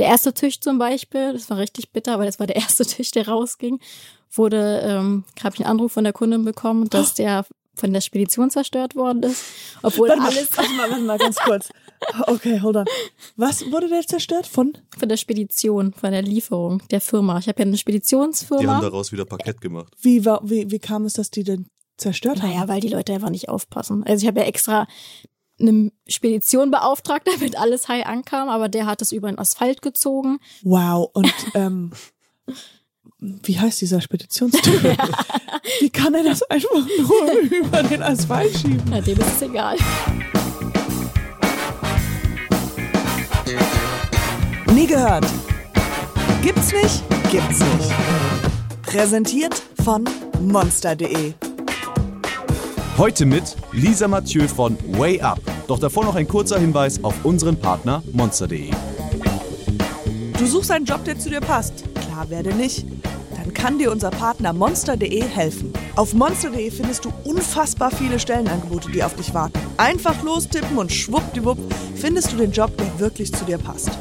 Der erste Tisch zum Beispiel, das war richtig bitter, weil das war der erste Tisch, der rausging, wurde, ähm, habe ich einen Anruf von der Kundin bekommen, dass der von der Spedition zerstört worden ist, obwohl Warte mal, alles warte mal, warte mal, ganz kurz. Okay, hold on. Was wurde der zerstört? Von? von der Spedition, von der Lieferung der Firma. Ich habe ja eine Die haben Speditionsfirma. daraus wieder Parkett gemacht. Wie, war, wie, wie kam es, dass die den zerstört haben? Naja, weil die Leute einfach nicht aufpassen. Also ich habe ja extra eine Spedition beauftragt, damit alles heil ankam, aber der hat es über den Asphalt gezogen. Wow, und ähm, wie heißt dieser Speditionstyp? wie kann er das einfach nur über den Asphalt schieben? Na, dem ist es egal. Nie gehört. Gibt's nicht? Gibt's nicht. Präsentiert von monster.de. Heute mit Lisa Mathieu von Way Up. Doch davor noch ein kurzer Hinweis auf unseren Partner monster.de. Du suchst einen Job, der zu dir passt. Klar, wer denn nicht? Dann kann dir unser Partner monster.de helfen. Auf monster.de findest du unfassbar viele Stellenangebote, die auf dich warten. Einfach lostippen und schwuppdiwupp findest du den Job, der wirklich zu dir passt.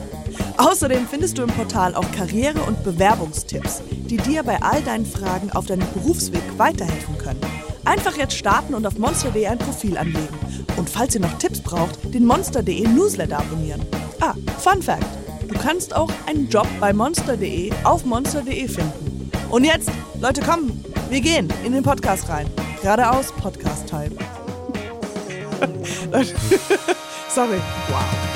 Außerdem findest du im Portal auch Karriere- und Bewerbungstipps, die dir bei all deinen Fragen auf deinem Berufsweg weiterhelfen können. Einfach jetzt starten und auf monster.de ein Profil anlegen. Und falls ihr noch Tipps braucht, den monster.de Newsletter abonnieren. Ah, Fun Fact: Du kannst auch einen Job bei monster.de auf monster.de finden. Und jetzt, Leute, kommen, wir gehen in den Podcast rein. Geradeaus Podcast-Time. Sorry. Wow.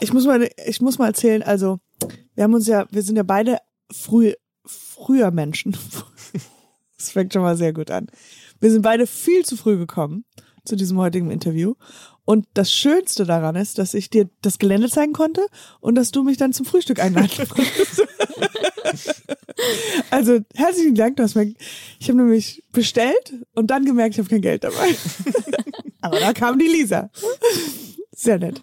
Ich muss mal, ich muss mal erzählen, also, wir haben uns ja, wir sind ja beide früh, früher Menschen. Das fängt schon mal sehr gut an. Wir sind beide viel zu früh gekommen zu diesem heutigen Interview. Und das Schönste daran ist, dass ich dir das Gelände zeigen konnte und dass du mich dann zum Frühstück einladen konntest. also herzlichen Dank, du hast mir, ich habe nämlich bestellt und dann gemerkt, ich habe kein Geld dabei. Aber da kam die Lisa. Sehr nett.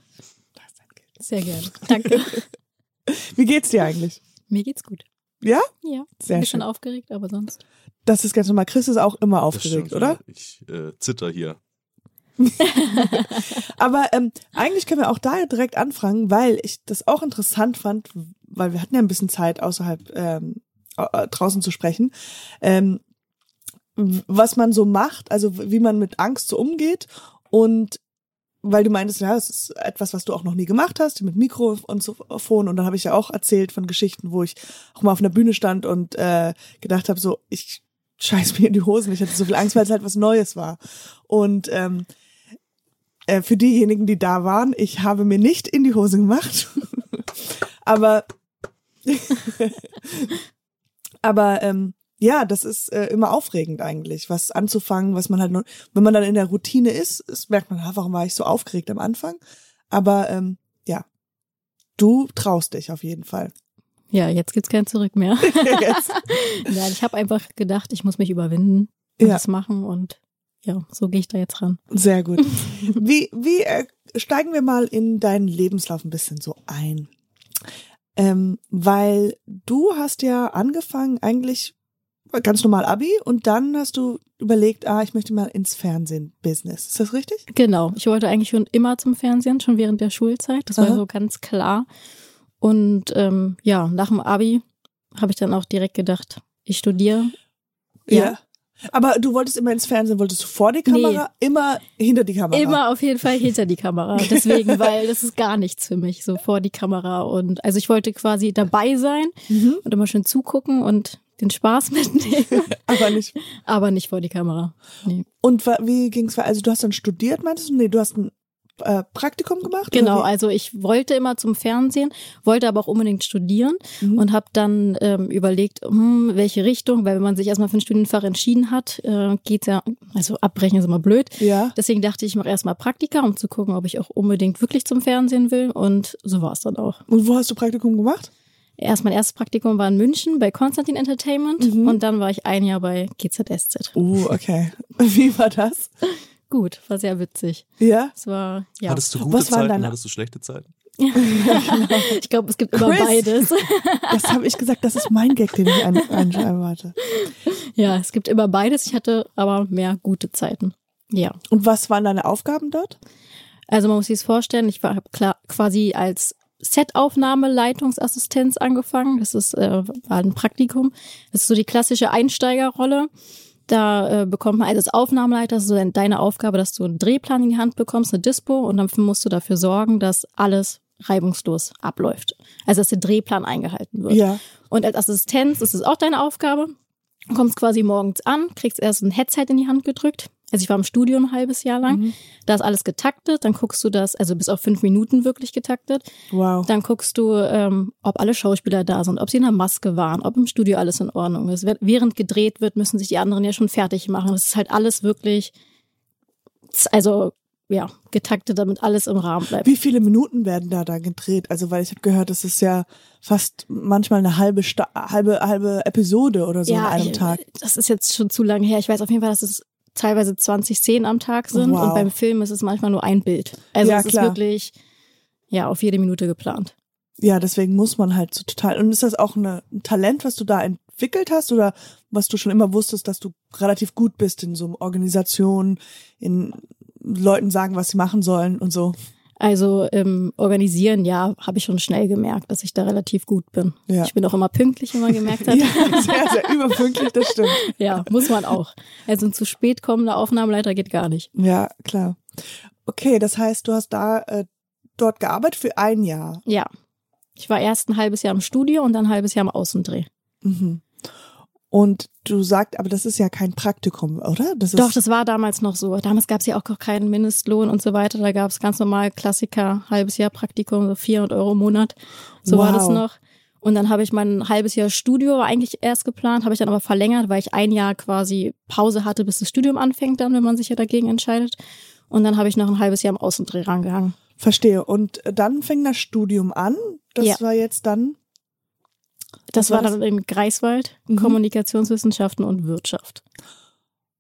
Sehr gerne. Danke. Wie geht's dir eigentlich? Mir geht's gut. Ja? Ja. Sehr Bin schön. schon aufgeregt, aber sonst. Das ist ganz normal. Chris ist auch immer aufgeregt, stimmt, oder? ja. Ich äh, zitter hier. Aber ähm, eigentlich können wir auch da direkt anfangen, weil ich das auch interessant fand, weil wir hatten ja ein bisschen Zeit außerhalb ähm, äh, draußen zu sprechen, ähm, was man so macht, also wie man mit Angst so umgeht und weil du meintest, ja, es ist etwas, was du auch noch nie gemacht hast, mit Mikro und so Phone. Und dann habe ich ja auch erzählt von Geschichten, wo ich auch mal auf einer Bühne stand und äh, gedacht habe, so, ich scheiß mir in die Hosen. Ich hatte so viel Angst, weil es halt was Neues war. Und ähm, äh, für diejenigen, die da waren, ich habe mir nicht in die Hose gemacht. aber aber ähm, ja, das ist äh, immer aufregend eigentlich, was anzufangen, was man halt, nur, wenn man dann in der Routine ist, ist merkt man, warum war ich so aufgeregt am Anfang? Aber ähm, ja, du traust dich auf jeden Fall. Ja, jetzt gibt's kein Zurück mehr. Ja, ich habe einfach gedacht, ich muss mich überwinden und Ja. das machen und ja, so gehe ich da jetzt ran. Sehr gut. Wie, wie äh, steigen wir mal in deinen Lebenslauf ein bisschen so ein? Ähm, weil du hast ja angefangen eigentlich ganz normal Abi und dann hast du überlegt, ah, ich möchte mal ins Fernsehen-Business. Ist das richtig? Genau, ich wollte eigentlich schon immer zum Fernsehen, schon während der Schulzeit. Das war Aha. so ganz klar. Und ähm, ja, nach dem Abi habe ich dann auch direkt gedacht, ich studiere. Ja. Aber du wolltest immer ins Fernsehen, wolltest du vor die Kamera, immer hinter die Kamera? Immer auf jeden Fall hinter die Kamera. Deswegen, weil das ist gar nichts für mich, so vor die Kamera. Und also ich wollte quasi dabei sein Mhm. und immer schön zugucken und den Spaß mitnehmen, Aber nicht. aber nicht vor die Kamera. Nee. Und wie ging's? Also du hast dann studiert, meintest du? Nee, du hast ein äh, Praktikum gemacht? Genau, also ich wollte immer zum Fernsehen, wollte aber auch unbedingt studieren Mhm. und habe dann ähm, überlegt, hm, welche Richtung, weil wenn man sich erstmal für ein Studienfach entschieden hat, äh, geht's ja, also abbrechen ist immer blöd. Ja. Deswegen dachte ich, ich mache erstmal Praktika, um zu gucken, ob ich auch unbedingt wirklich zum Fernsehen will. Und so war es dann auch. Und wo hast du Praktikum gemacht? Erst mein erstes Praktikum war in München bei Konstantin Entertainment Mhm. und dann war ich ein Jahr bei GZSZ. Uh, okay. Wie war das? Gut, war sehr witzig. Ja. Es war, ja. Hattest du gute Was Zeiten, deine- hattest du schlechte Zeiten? Ich glaube, es gibt immer Chris. beides. Das habe ich gesagt, das ist mein Gag, den ich ein, ein, einwarte. Ja, es gibt immer beides. Ich hatte aber mehr gute Zeiten. Ja. Und was waren deine Aufgaben dort? Also man muss sich das vorstellen, ich war klar, quasi als Setaufnahme-Leitungsassistenz angefangen. Das ist äh, war ein Praktikum. Das ist so die klassische Einsteigerrolle. Da äh, bekommt man also als Aufnahmeleiter, so deine Aufgabe, dass du einen Drehplan in die Hand bekommst, eine Dispo und dann musst du dafür sorgen, dass alles reibungslos abläuft. Also dass der Drehplan eingehalten wird. Ja. Und als Assistenz ist es auch deine Aufgabe. Du kommst quasi morgens an, kriegst erst ein Headset in die Hand gedrückt. Also ich war im Studio ein halbes Jahr lang. Mhm. Da ist alles getaktet. Dann guckst du das, also bis auf fünf Minuten wirklich getaktet. Wow. Dann guckst du, ähm, ob alle Schauspieler da sind, ob sie in der Maske waren, ob im Studio alles in Ordnung ist. Während gedreht wird, müssen sich die anderen ja schon fertig machen. Das ist halt alles wirklich, also ja, getaktet, damit alles im Rahmen bleibt. Wie viele Minuten werden da da gedreht? Also, weil ich habe gehört, das ist ja fast manchmal eine halbe Sta halbe halbe Episode oder so an einem ich, Tag. Das ist jetzt schon zu lange her. Ich weiß auf jeden Fall, dass es teilweise 20 Szenen am Tag sind Wow. und beim Film ist es manchmal nur ein Bild. Also Ja, es klar. ist wirklich ja auf jede Minute geplant. Ja, deswegen muss man halt so total. Und ist das auch eine, ein Talent, was du da entwickelt hast oder was du schon immer wusstest, dass du relativ gut bist in so Organisationen, in Leuten sagen, was sie machen sollen und so? Also im Organisieren, ja, habe ich schon schnell gemerkt, dass ich da relativ gut bin. Ja. Ich bin auch immer pünktlich, wie man gemerkt hat. Ja, sehr, sehr überpünktlich, das stimmt. Ja, muss man auch. Also ein zu spät kommender Aufnahmeleiter geht gar nicht. Ja, klar. Okay, das heißt, du hast da äh, dort gearbeitet für ein Jahr. Ja. Ich war erst ein halbes Jahr im Studio und dann ein halbes Jahr im Außendreh. Mhm. Und du sagst, aber das ist ja kein Praktikum, oder? Das Doch, das war damals noch so. Damals gab es ja auch noch keinen Mindestlohn und so weiter. Da gab es ganz normal Klassiker, halbes Jahr Praktikum, so 400 Euro im Monat. So war das Wow. noch. Und dann habe ich mein halbes Jahr Studio war eigentlich erst geplant, habe ich dann aber verlängert, weil ich ein Jahr quasi Pause hatte, bis das Studium anfängt dann, wenn man sich ja dagegen entscheidet. Und dann habe ich noch ein halbes Jahr im Außendreh rangehangen. Verstehe. Und dann fing das Studium an. Das Ja. war jetzt dann. Das war dann in Greifswald, Mhm. Kommunikationswissenschaften und Wirtschaft.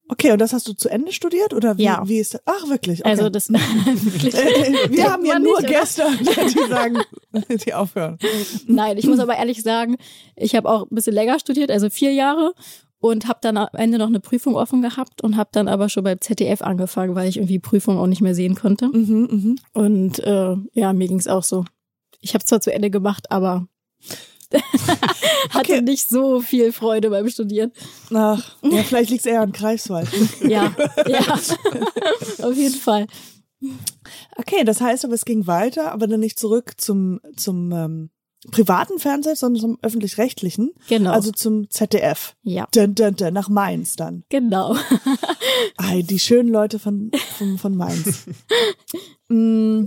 Okay, und das hast du zu Ende studiert oder wie, Ja. wie ist das? Ach, wirklich? Okay. Also das wirklich. Wir haben ja nur nicht? Gäste, die sagen, die aufhören. Nein, ich muss aber ehrlich sagen, ich habe auch ein bisschen länger studiert, also vier Jahre und habe dann am Ende noch eine Prüfung offen gehabt und habe dann aber schon beim ZDF angefangen, weil ich irgendwie Prüfung auch nicht mehr sehen konnte. Mhm, mhm. Und äh, ja, mir ging's auch so. Ich habe zwar zu Ende gemacht, aber hatte Okay. nicht so viel Freude beim Studieren. Ach, ja, vielleicht liegt es eher an Greifswald. Ja, ja, auf jeden Fall. Okay, das heißt aber, es ging weiter, aber dann nicht zurück zum, zum ähm, privaten Fernseher, sondern zum öffentlich-rechtlichen. Genau. Also zum ZDF. ja, Dun, dun, dun, nach Mainz dann. genau. Ei, die schönen Leute von, von, von Mainz. Mm,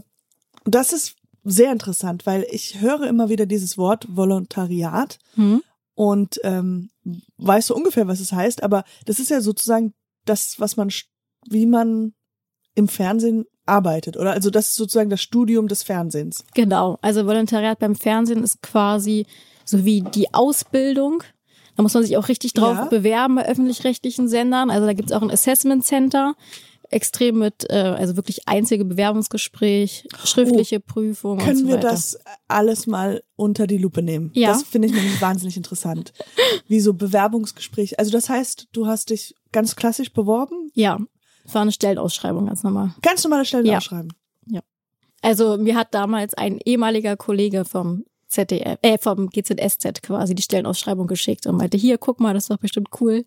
das ist sehr interessant, weil ich höre immer wieder dieses Wort Volontariat Hm? und ähm, weiß so ungefähr, was es heißt, aber das ist ja sozusagen das, was man, wie man im Fernsehen arbeitet, oder? Also das ist sozusagen das Studium des Fernsehens. Genau, also Volontariat beim Fernsehen ist quasi so wie die Ausbildung. Da muss man sich auch richtig drauf Ja. bewerben bei öffentlich-rechtlichen Sendern. Also da gibt's auch ein Assessment Center, extrem mit, äh, also wirklich einzige Bewerbungsgespräch, schriftliche Prüfung und Oh. Können so wir weiter. das alles mal unter die Lupe nehmen? Ja. Das finde ich nämlich wahnsinnig interessant. Wie so Bewerbungsgespräch. Also das heißt, du hast dich ganz klassisch beworben? Ja, es war eine Stellenausschreibung, ganz normal. Ganz normale Stellen Ja. ausschreiben. Also mir hat damals ein ehemaliger Kollege vom ZDF, äh, vom GZSZ quasi die Stellenausschreibung geschickt und meinte, hier, guck mal, das ist doch bestimmt cool.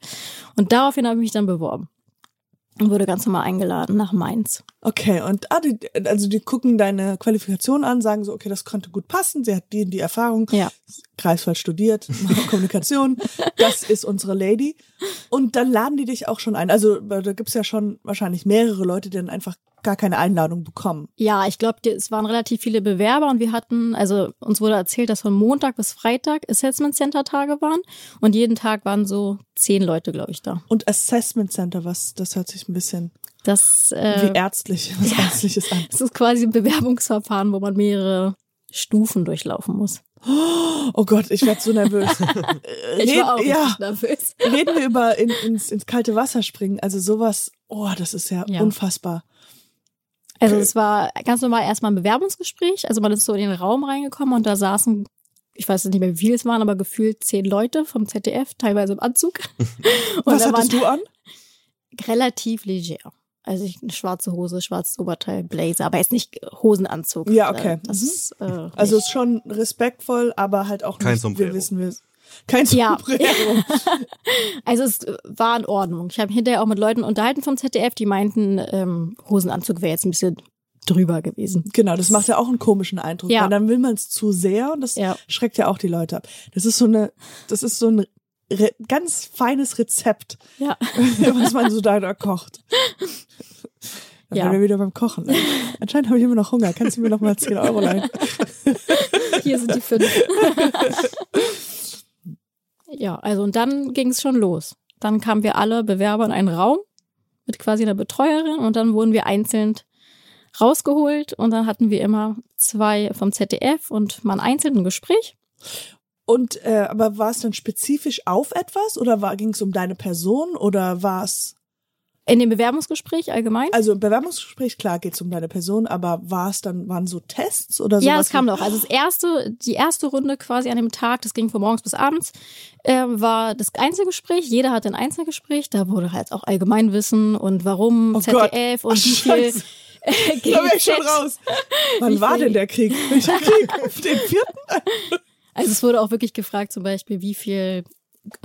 Und daraufhin habe ich mich dann beworben. Und wurde ganz normal eingeladen nach Mainz. Okay, und ah, die, also die gucken deine Qualifikation an, sagen so, okay, das könnte gut passen, sie hat die die Erfahrung, Ja. Greifswald studiert, Kommunikation, das ist unsere Lady. Und dann laden die dich auch schon ein. Also da gibt's ja schon wahrscheinlich mehrere Leute, die dann einfach gar keine Einladung bekommen. Ja, ich glaube, es waren relativ viele Bewerber und wir hatten, also uns wurde erzählt, dass von Montag bis Freitag Assessment Center Tage waren und jeden Tag waren so zehn Leute, glaube ich, da. Und Assessment Center, was, das hört sich ein bisschen Das, wie äh, ärztlich, was ja. ärztliches an. das ist quasi ein Bewerbungsverfahren, wo man mehrere Stufen durchlaufen muss. Oh Gott, ich werde so nervös. Ich Red- war auch ja, nervös. reden wir über in, ins, ins kalte Wasser springen. Also sowas, oh, das ist ja, Ja. unfassbar. Also es war ganz normal erstmal ein Bewerbungsgespräch. Also man ist so in den Raum reingekommen und da saßen, ich weiß nicht mehr, wie viele es waren, aber gefühlt zehn Leute vom ZDF, teilweise im Anzug. Und Was hattest du an? relativ leger. Also ich, eine schwarze Hose, schwarzes Oberteil, Blazer, aber jetzt nicht Hosenanzug. Ja, okay. Das Mhm. ist, äh, Also ist schon respektvoll, aber halt auch Kein nicht, wir wissen, wir kein Ja. Sombrero. Also es war in Ordnung. Ich habe hinterher auch mit Leuten unterhalten vom ZDF, die meinten, ähm, Hosenanzug wäre jetzt ein bisschen drüber gewesen. Genau, das macht ja auch einen komischen Eindruck, Ja. weil dann will man es zu sehr und das Ja. schreckt ja auch die Leute ab. Das ist so eine, das ist so ein Re ganz feines Rezept, Ja. was man so da, da kocht. Dann Ja. wir wieder beim Kochen. ne? Anscheinend habe ich immer noch Hunger. Kannst du mir noch mal 10 Euro leihen? Hier sind die fünf. ja, also und dann ging es schon los. Dann kamen wir alle Bewerber in einen Raum mit quasi einer Betreuerin und dann wurden wir einzeln rausgeholt und dann hatten wir immer zwei vom ZDF und mal ein einzelnes Gespräch. Und äh, aber war es dann spezifisch auf etwas oder ging es um deine Person oder war es In dem Bewerbungsgespräch allgemein. also im Bewerbungsgespräch klar geht es um deine Person, aber war es dann waren so Tests oder so? Ja, das kam noch. Also das erste, die erste Runde quasi an dem Tag, das ging von morgens bis abends, äh, war das Einzelgespräch. Jeder hatte ein Einzelgespräch. Da wurde halt auch Allgemeinwissen und warum Oh Gott. ZDF und Ach, wie viel Scheiße. Da wäre ich schon raus. Wann war denn der Krieg? Welcher Krieg? Auf den vierten? Also es wurde auch wirklich gefragt, zum Beispiel, wie viel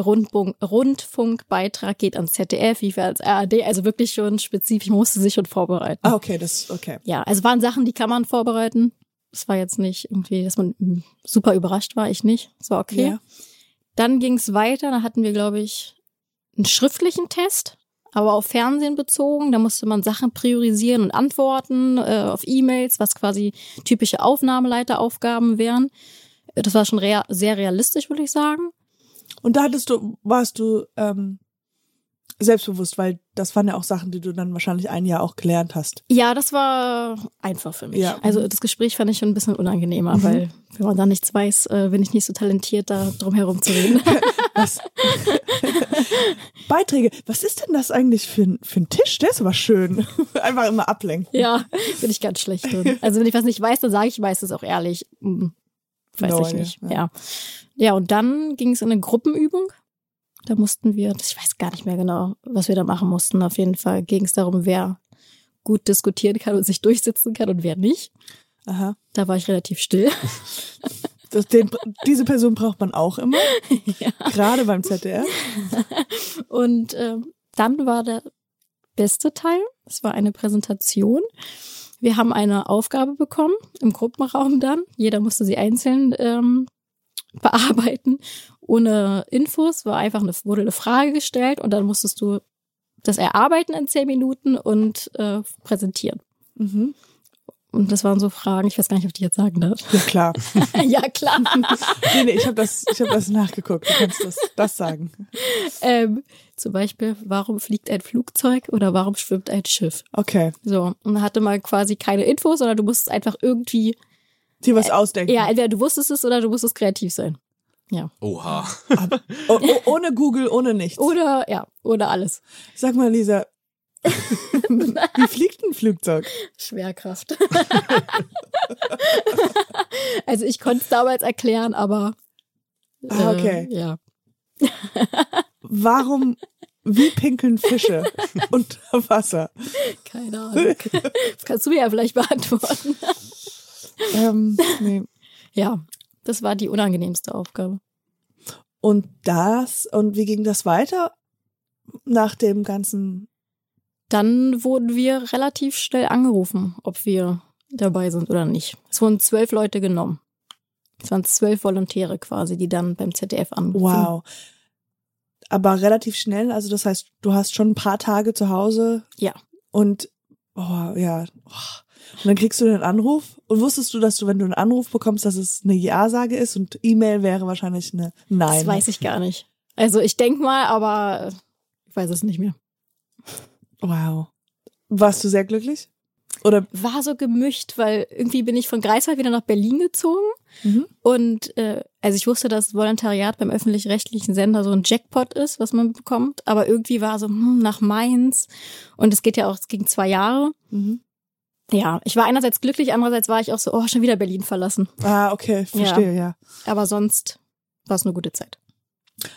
Rundfunk, Rundfunkbeitrag geht ans ZDF, wie viel ans ARD. Also wirklich schon spezifisch, musste sich schon vorbereiten. Ah, okay, das okay. Ja, also waren Sachen, die kann man vorbereiten. Es war jetzt nicht irgendwie, dass man mm, super überrascht war, ich nicht. Es war okay. Ja. Dann ging es weiter, da hatten wir, glaube ich, einen schriftlichen Test, aber auf Fernsehen bezogen. Da musste man Sachen priorisieren und antworten äh, auf E-Mails, was quasi typische Aufnahmeleiteraufgaben wären. Das war schon rea sehr realistisch, würde ich sagen. Und da hattest du, warst du ähm, selbstbewusst, weil das waren ja auch Sachen, die du dann wahrscheinlich ein Jahr auch gelernt hast. Ja, das war einfach für mich. Ja. Also das Gespräch fand ich schon ein bisschen unangenehmer, Mhm. weil wenn man da nichts weiß, äh, bin ich nicht so talentiert, da drum herum zu reden. Was? Beiträge. Was ist denn das eigentlich für ein, für ein Tisch? Der ist aber schön. Einfach immer ablenken. ja, bin ich ganz schlecht drin. Also wenn ich was nicht weiß, dann sage ich meistens auch ehrlich. Weiß No ich nicht. ja. Ja. ja, und dann ging es in eine Gruppenübung. Da mussten wir, ich weiß gar nicht mehr genau, was wir da machen mussten. Auf jeden Fall ging es darum, wer gut diskutieren kann und sich durchsetzen kann und wer nicht. Aha. Da war ich relativ still. Das, den, diese Person braucht man auch immer. Ja. Gerade beim ZDF. Und ähm, dann war der beste Teil. Es war eine Präsentation. Wir haben eine Aufgabe bekommen im Gruppenraum dann. Jeder musste sie einzeln ähm, bearbeiten. Ohne Infos war einfach eine, wurde eine Frage gestellt und dann musstest du das erarbeiten in zehn Minuten und äh, präsentieren. Mhm. Und das waren so Fragen, ich weiß gar nicht, ob ich die jetzt sagen darf. Ja, klar. ja, klar. Nee, nee, ich habe das, ich hab das nachgeguckt. Du kannst das, das sagen. ähm, zum Beispiel, warum fliegt ein Flugzeug oder warum schwimmt ein Schiff? Okay. So, und hatte man quasi keine Infos, sondern du musstest einfach irgendwie, Dir was ausdenken. ja, entweder du wusstest es oder du musstest kreativ sein. Oha. Oh, oh, ohne Google, ohne nichts. Oder, ja, oder alles. Sag mal, Lisa, wie fliegt ein Flugzeug? Schwerkraft. also ich konnte es damals erklären, aber. Ah, okay. Äh, ja. Warum, wie pinkeln Fische unter Wasser? Keine Ahnung. Das kannst du mir ja vielleicht beantworten. Ähm, nee. Ja, das war die unangenehmste Aufgabe. Und das, und wie ging das weiter nach dem ganzen? Dann wurden wir relativ schnell angerufen, ob wir dabei sind oder nicht. Es wurden zwölf Leute genommen. Es waren zwölf Volontäre quasi, die dann beim ZDF anrufen. Wow. Aber relativ schnell, also das heißt, du hast schon ein paar Tage zu Hause. Ja. Und, oh, ja. Oh. Und dann kriegst du den Anruf. Und wusstest du, dass du, wenn du einen Anruf bekommst, dass es eine Ja-Sage ist und E-Mail wäre wahrscheinlich eine Nein. Das weiß ich gar nicht. Also ich denk mal, aber ich weiß es nicht mehr. Wow. Warst du sehr glücklich? Oder? War so gemischt, weil irgendwie bin ich von Greifswald wieder nach Berlin gezogen. Mhm. Und äh, also ich wusste, dass Volontariat beim öffentlich-rechtlichen Sender so ein Jackpot ist, was man bekommt. Aber irgendwie war so hm, nach Mainz. Und es geht ja auch, es ging zwei Jahre. Mhm. Ja, ich war einerseits glücklich, andererseits war ich auch so, oh, schon wieder Berlin verlassen. Ah, okay, verstehe, ja. Aber sonst war es eine gute Zeit.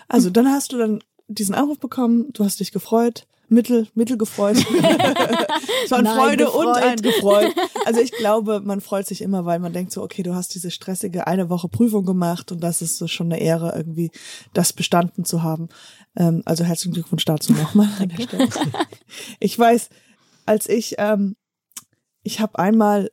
Also dann hast du dann diesen Anruf bekommen, du hast dich gefreut. Mittel, mittel gefreut. es war eine Nein, Freude und gefreut. ein gefreut. Also ich glaube, man freut sich immer, weil man denkt so, okay, du hast diese stressige eine Woche Prüfung gemacht und das ist so schon eine Ehre, irgendwie das bestanden zu haben. Ähm, also herzlichen Glückwunsch dazu nochmal an der Stelle. Ich weiß, als ich, ähm, ich habe einmal,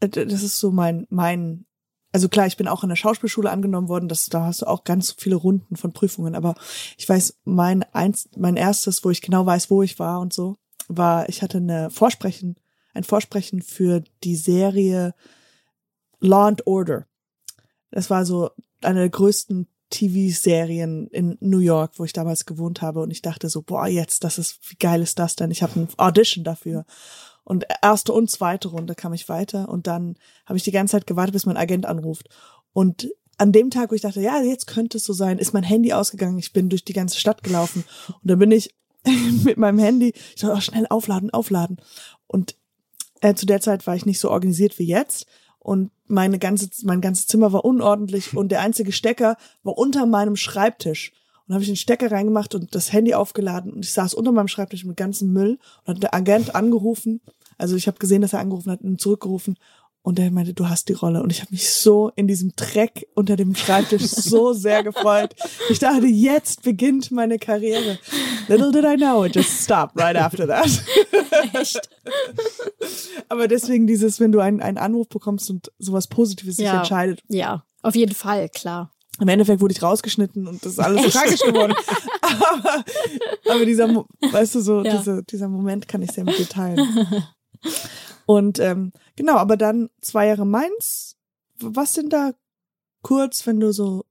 äh, das ist so mein, mein also klar, ich bin auch in der Schauspielschule angenommen worden, das, da hast du auch ganz viele Runden von Prüfungen, aber ich weiß, mein eins, mein erstes, wo ich genau weiß, wo ich war und so, war, ich hatte eine Vorsprechen, ein Vorsprechen für die Serie Law and Order. Das war so eine der größten TV-Serien in New York, wo ich damals gewohnt habe und ich dachte so, boah, jetzt, das ist, wie geil ist das denn? Ich habe ein Audition dafür. Und erste und zweite Runde kam ich weiter und dann habe ich die ganze Zeit gewartet, bis mein Agent anruft. Und an dem Tag, wo ich dachte, ja, jetzt könnte es so sein, ist mein Handy ausgegangen. Ich bin durch die ganze Stadt gelaufen und dann bin ich mit meinem Handy, ich dachte, oh, schnell aufladen, aufladen. Und äh, zu der Zeit war ich nicht so organisiert wie jetzt und meine ganze, mein ganzes Zimmer war unordentlich und der einzige Stecker war unter meinem Schreibtisch. Und habe ich den Stecker reingemacht und das Handy aufgeladen und ich saß unter meinem Schreibtisch mit ganzem Müll und hat der Agent angerufen. Also ich habe gesehen, dass er angerufen hat und zurückgerufen und er meinte, du hast die Rolle. Und ich habe mich so in diesem Dreck unter dem Schreibtisch so sehr gefreut. Ich dachte, jetzt beginnt meine Karriere. Little did I know, it just stopped right after that. Echt? Aber deswegen dieses, wenn du einen, einen Anruf bekommst und sowas Positives sich Ja. entscheidet. Ja, auf jeden Fall, klar. Im Endeffekt wurde ich rausgeschnitten und das ist alles so tragisch geworden. aber, aber dieser, weißt du, so, Ja. diese, dieser Moment kann ich sehr mit dir teilen. Und ähm, genau, aber dann zwei Jahre Mainz. Was sind da kurz, wenn du so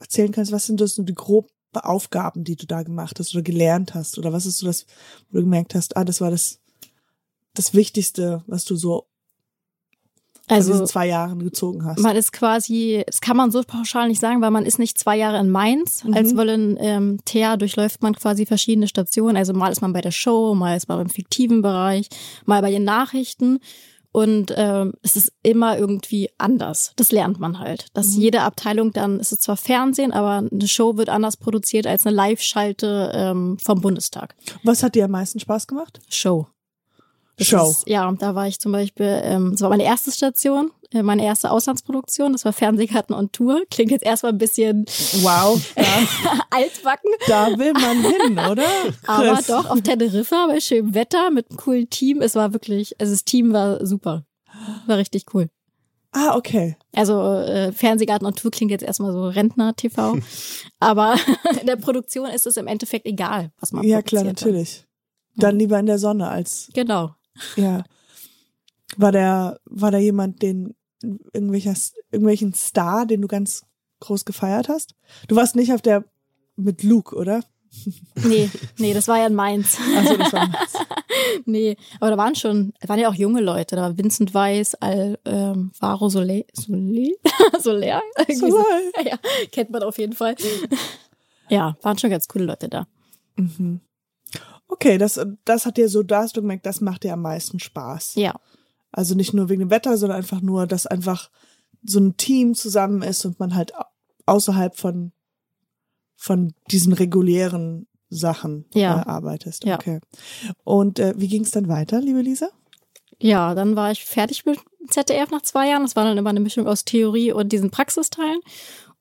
erzählen kannst, was sind das so die groben Aufgaben, die du da gemacht hast oder gelernt hast? Oder was ist so das, wo du gemerkt hast, ah, das war das, das Wichtigste, was du so Also diesen zwei Jahren gezogen hast? man ist quasi, das kann man so pauschal nicht sagen, weil man ist nicht zwei Jahre in Mainz. Mhm. Als Volontär durchläuft man quasi verschiedene Stationen. Also mal ist man bei der Show, mal ist man im fiktiven Bereich, mal bei den Nachrichten. Und ähm, es ist immer irgendwie anders. Das lernt man halt. Dass Mhm. jede Abteilung dann, es ist zwar Fernsehen, aber eine Show wird anders produziert als eine Live-Schalte ähm, vom Bundestag. Was hat dir am meisten Spaß gemacht? Show. Das Show. Ist, ja, und da war ich zum Beispiel, ähm, das war meine erste Station, äh, meine erste Auslandsproduktion, das war Fernsehkarten on Tour. Klingt jetzt erstmal ein bisschen Wow, da, altbacken, da will man hin, oder? aber Chris? doch auf Teneriffa bei schönem Wetter mit einem coolen Team. Es war wirklich, also das Team war super. War richtig cool. Ah, okay. Also äh, Fernsehgarten on Tour klingt jetzt erstmal so Rentner-TV, aber in der Produktion ist es im Endeffekt egal, was man Ja, klar, natürlich. Dann lieber in der Sonne als, Genau. Ja. War der, war da jemand, den, irgendwelcher, irgendwelchen Star, den du ganz groß gefeiert hast? Du warst nicht auf der, mit Luke, oder? Nee, nee, das war ja in Mainz. Also das war Nee, aber da waren schon, da waren ja auch junge Leute, da war Vincent Weiss, Al, ähm, Varo Soler, Soler, Soler, Irgendwie so. Soleil. ja, kennt man auf jeden Fall. Ja, waren schon ganz coole Leute da. Mhm. Okay, das, das hat dir so, da hast du gemerkt, das macht dir am meisten Spaß. Ja, Also nicht nur wegen dem Wetter, sondern einfach nur, dass einfach so ein Team zusammen ist und man halt au- außerhalb von, von diesen regulären Sachen Ja. äh, arbeitest. Ja. Okay. Und äh, wie ging es dann weiter, liebe Lisa? ja, dann war ich fertig mit ZDF nach zwei Jahren. Das war dann immer eine Mischung aus Theorie und diesen Praxisteilen.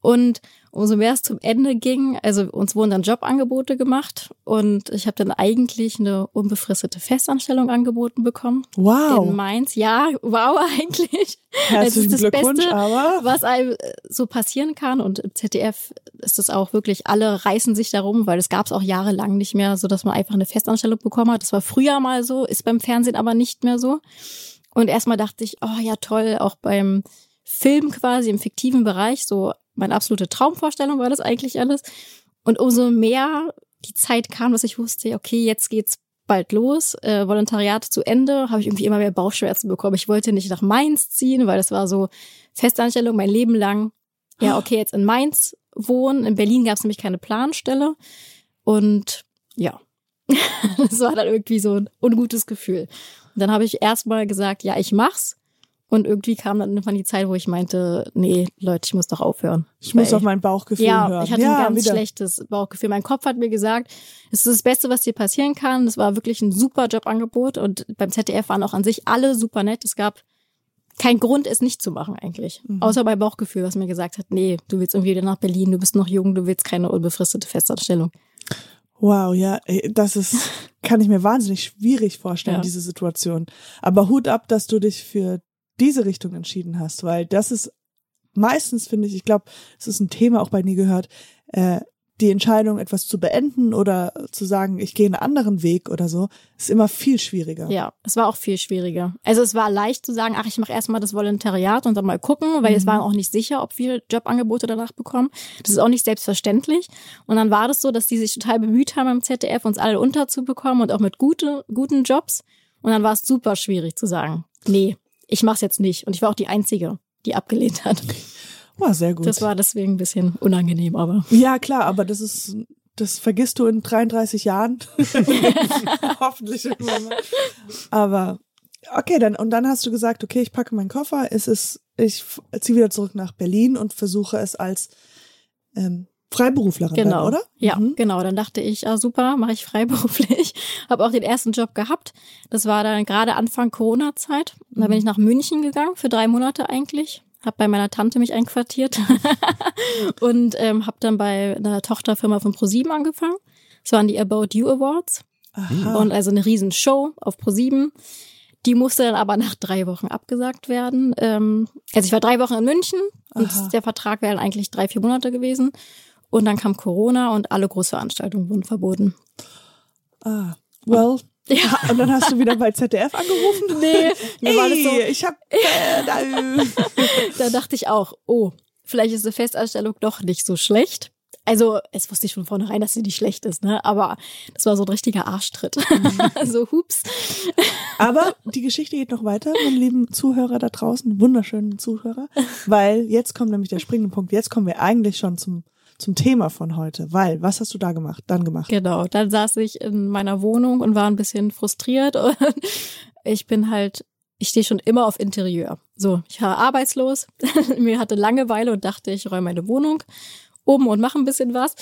Und umso mehr es zum Ende ging, also uns wurden dann Jobangebote gemacht und ich habe dann eigentlich eine unbefristete Festanstellung angeboten bekommen Wow. in Mainz. Ja, wow eigentlich. Herzlichen das Glückwunsch, Beste, aber was einem äh, so passieren kann. Und im ZDF ist es auch wirklich, alle reißen sich darum, weil es gab es auch jahrelang nicht mehr, so dass man einfach eine Festanstellung bekommen hat. Das war früher mal so, ist beim Fernsehen aber nicht mehr so. Und erstmal dachte ich, oh ja, toll, auch beim Film quasi im fiktiven Bereich, so meine absolute Traumvorstellung war das eigentlich alles. Und umso mehr die Zeit kam, dass ich wusste, okay, jetzt geht's bald los, äh, Volontariat zu Ende, habe ich irgendwie immer mehr Bauchschmerzen bekommen. Ich wollte nicht nach Mainz ziehen, weil das war so Festanstellung mein Leben lang. Ja, okay, jetzt in Mainz wohnen. In Berlin gab es nämlich keine Planstelle. Und ja, das war dann irgendwie so ein ungutes Gefühl. Und dann habe ich erstmal gesagt, ja, ich mach's. Und irgendwie kam dann irgendwann die Zeit, wo ich meinte, nee, Leute, ich muss doch aufhören. Ich muss auf mein Bauchgefühl ja, hören. ich hatte ja, ein ganz wieder. schlechtes Bauchgefühl. Mein Kopf hat mir gesagt, es ist das Beste, was dir passieren kann. Das war wirklich ein super Jobangebot und beim ZDF waren auch an sich alle super nett. Es gab keinen Grund, es nicht zu machen eigentlich. Mhm. Außer mein Bauchgefühl, was mir gesagt hat, nee, du willst irgendwie wieder nach Berlin, du bist noch jung, du willst keine unbefristete Festanstellung. Wow, ja, das ist, kann ich mir wahnsinnig schwierig vorstellen, Ja. diese Situation. Aber Hut ab, dass du dich für diese Richtung entschieden hast, weil das ist meistens, finde ich, ich glaube, es ist ein Thema auch bei nie gehört, äh, die Entscheidung, etwas zu beenden oder zu sagen, ich gehe einen anderen Weg oder so, ist immer viel schwieriger. Ja, es war auch viel schwieriger. Also es war leicht zu sagen, ach, ich mache erstmal das Volontariat und dann mal gucken, weil es waren auch nicht sicher, ob wir Jobangebote danach bekommen. Das ist auch nicht selbstverständlich. Und dann war das so, dass die sich total bemüht haben im ZDF, uns alle unterzubekommen und auch mit gute, guten Jobs. Und dann war es super schwierig zu sagen, nee, ich mach's jetzt nicht. Und ich war auch die Einzige, die abgelehnt hat. War sehr gut. Das war deswegen ein bisschen unangenehm, aber ja, klar, aber das ist, das vergisst du in 33 Jahren. Hoffentlich irgendwann mal. Aber okay, dann und dann hast du gesagt, okay, ich packe meinen Koffer, es ist, ich ziehe wieder zurück nach Berlin und versuche es als ähm, Freiberuflerin Genau. dann, oder? Ja, Mhm. genau. Dann dachte ich, ah, super, mache ich freiberuflich. Habe auch den ersten Job gehabt. Das war dann gerade Anfang Corona-Zeit. Da Mhm. bin ich nach München gegangen, für drei Monate eigentlich. Hab bei meiner Tante mich einquartiert und ähm, habe dann bei einer Tochterfirma von ProSieben angefangen. Das waren die About You Awards Aha. und also eine riesen Show auf ProSieben. Die musste dann aber nach drei Wochen abgesagt werden. Ähm, also ich war drei Wochen in München und Aha. der Vertrag wäre dann eigentlich drei, vier Monate gewesen. Und dann kam Corona und alle Großveranstaltungen wurden verboten. ah, well. Ja. Und dann hast du wieder bei ZDF angerufen? Nee, mir war das so, Ey, ich hab, äh, da, da dachte ich auch, oh, vielleicht ist eine Festanstellung doch nicht so schlecht. Also, es wusste ich von vornherein, dass sie nicht schlecht ist, ne? Aber das war so ein richtiger Arschtritt. so, hups. Aber die Geschichte geht noch weiter, meine lieben Zuhörer da draußen, wunderschönen Zuhörer, weil jetzt kommt nämlich der springende Punkt. Jetzt kommen wir eigentlich schon zum zum Thema von heute, weil was hast du da gemacht, dann gemacht? Genau, dann saß ich in meiner Wohnung und war ein bisschen frustriert und ich bin halt, ich stehe schon immer auf Interieur. So, ich war arbeitslos, mir hatte Langeweile und dachte, ich räume meine Wohnung um und mache ein bisschen was.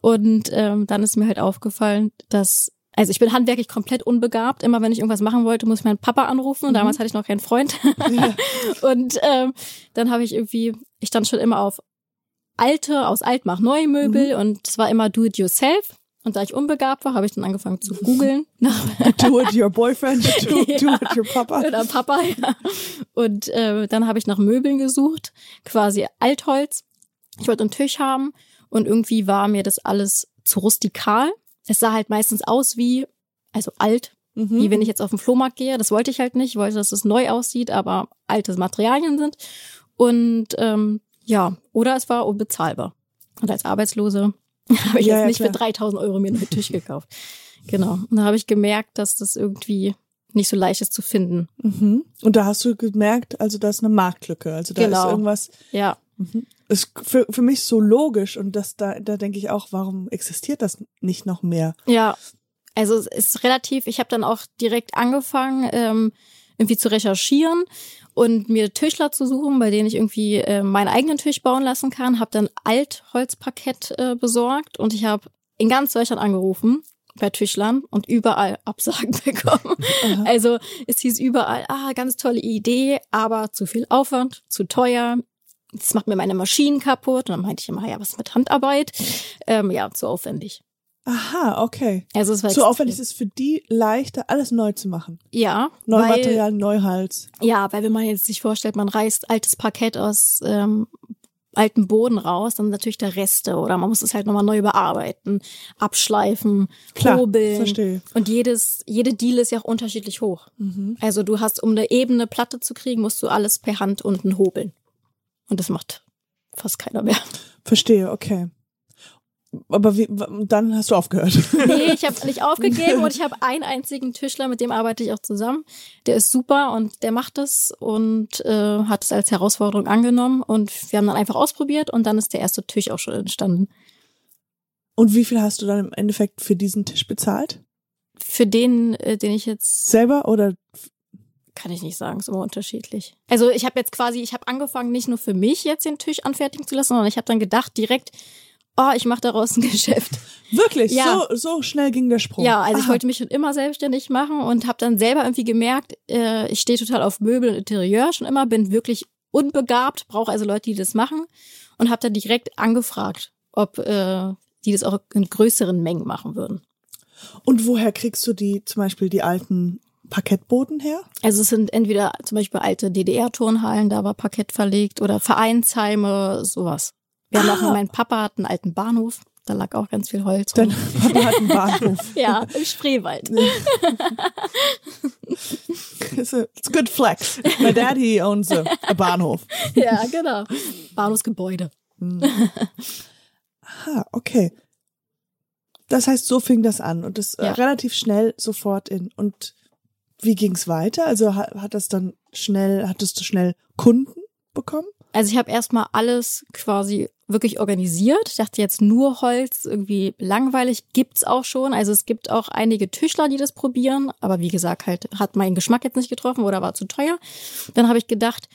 Und ähm, dann ist mir halt aufgefallen, dass also ich bin handwerklich komplett unbegabt. Immer wenn ich irgendwas machen wollte, muss ich meinen Papa anrufen. Damals hatte ich noch keinen Freund. und ähm, dann habe ich irgendwie, ich stand schon immer auf alte, aus alt mach neue Möbel und es war immer do it yourself. Und da ich unbegabt war, habe ich dann angefangen zu googeln nach Do it your boyfriend, do, do Ja. it your papa. oder Papa. Ja. Und äh, dann habe ich nach Möbeln gesucht, quasi Altholz. Ich wollte einen Tisch haben und irgendwie war mir das alles zu rustikal. Es sah halt meistens aus wie, also alt, Mhm. wie wenn ich jetzt auf den Flohmarkt gehe. Das wollte ich halt nicht. Ich wollte, dass es neu aussieht, aber alte Materialien sind. Und ähm, ja, oder es war unbezahlbar. Und als Arbeitslose habe ich Ja, jetzt ja, nicht für klar. 3000 Euro mir einen Tisch gekauft. Genau. Und da habe ich gemerkt, dass das irgendwie nicht so leicht ist zu finden. Mhm. Und da hast du gemerkt, also da ist eine Marktlücke, also da Genau. ist irgendwas, Ja, ist für, für mich so logisch und das da, da denke ich auch, warum existiert das nicht noch mehr? ja. Also es ist relativ, ich habe dann auch direkt angefangen, ähm, irgendwie zu recherchieren und mir Tischler zu suchen, bei denen ich irgendwie äh, meinen eigenen Tisch bauen lassen kann. Habe dann Altholzparkett äh, besorgt und ich habe in ganz Deutschland angerufen bei Tischlern und überall Absagen bekommen. Aha. Also es hieß überall, ah, ganz tolle Idee, aber zu viel Aufwand, zu teuer. Das macht mir meine Maschinen kaputt. Und dann meinte ich immer, ja, was mit Handarbeit? Ähm, ja, zu aufwendig. Aha, okay. Also es war So aufwendig ist es für die leichter, alles neu zu machen. Ja, Neue weil, Materialien, Neuhals. ja, weil wenn man jetzt sich vorstellt, man reißt altes Parkett aus ähm, alten Boden raus, dann natürlich der Reste oder man muss es halt nochmal neu überarbeiten, abschleifen, Klar, hobeln. verstehe. Und jedes, jede Diele ist ja auch unterschiedlich hoch. Mhm. Also du hast, um eine ebene Platte zu kriegen, musst du alles per Hand unten hobeln. Und das macht fast keiner mehr. Verstehe, okay. Aber wie, dann hast du aufgehört. Nee, ich habe nicht aufgegeben und ich habe einen einzigen Tischler, mit dem arbeite ich auch zusammen. Der ist super und der macht es und äh, hat es als Herausforderung angenommen und wir haben dann einfach ausprobiert und dann ist der erste Tisch auch schon entstanden. Und wie viel hast du dann im Endeffekt für diesen Tisch bezahlt? Für den, äh, den ich jetzt Selber oder kann ich nicht sagen, ist immer unterschiedlich. Also ich habe jetzt quasi, ich habe angefangen, nicht nur für mich jetzt den Tisch anfertigen zu lassen, sondern ich habe dann gedacht, direkt, oh, ich mache daraus ein Geschäft. Wirklich? Ja. So, so schnell ging der Sprung. Ja, also ich Aha. wollte mich schon immer selbstständig machen und habe dann selber irgendwie gemerkt, äh, ich stehe total auf Möbel und Interieur schon immer, bin wirklich unbegabt, brauche also Leute, die das machen und habe dann direkt angefragt, ob äh, die das auch in größeren Mengen machen würden. Und woher kriegst du die, zum Beispiel die alten Parkettboden her? Also es sind entweder zum Beispiel alte DDR-Turnhallen, da war Parkett verlegt oder Vereinsheime, sowas. Wir haben Ah. auch, mein Papa hat einen alten Bahnhof, da lag auch ganz viel Holz. Dein. Papa hat einen Bahnhof. Ja, im Spreewald. It's a, it's a good flex. My daddy owns a, a Bahnhof. ja, genau. Bahnhofsgebäude. Ah, okay. Das heißt, so fing das an und das äh, Ja. relativ schnell sofort in. Und wie ging's weiter? Also hat, hat das dann schnell, hattest du schnell Kunden bekommen? Also ich habe erstmal alles quasi wirklich organisiert. Ich dachte jetzt nur Holz, irgendwie langweilig, gibt's auch schon. Also es gibt auch einige Tischler, die das probieren, aber wie gesagt, halt hat mein Geschmack jetzt nicht getroffen oder war zu teuer. Dann habe ich gedacht,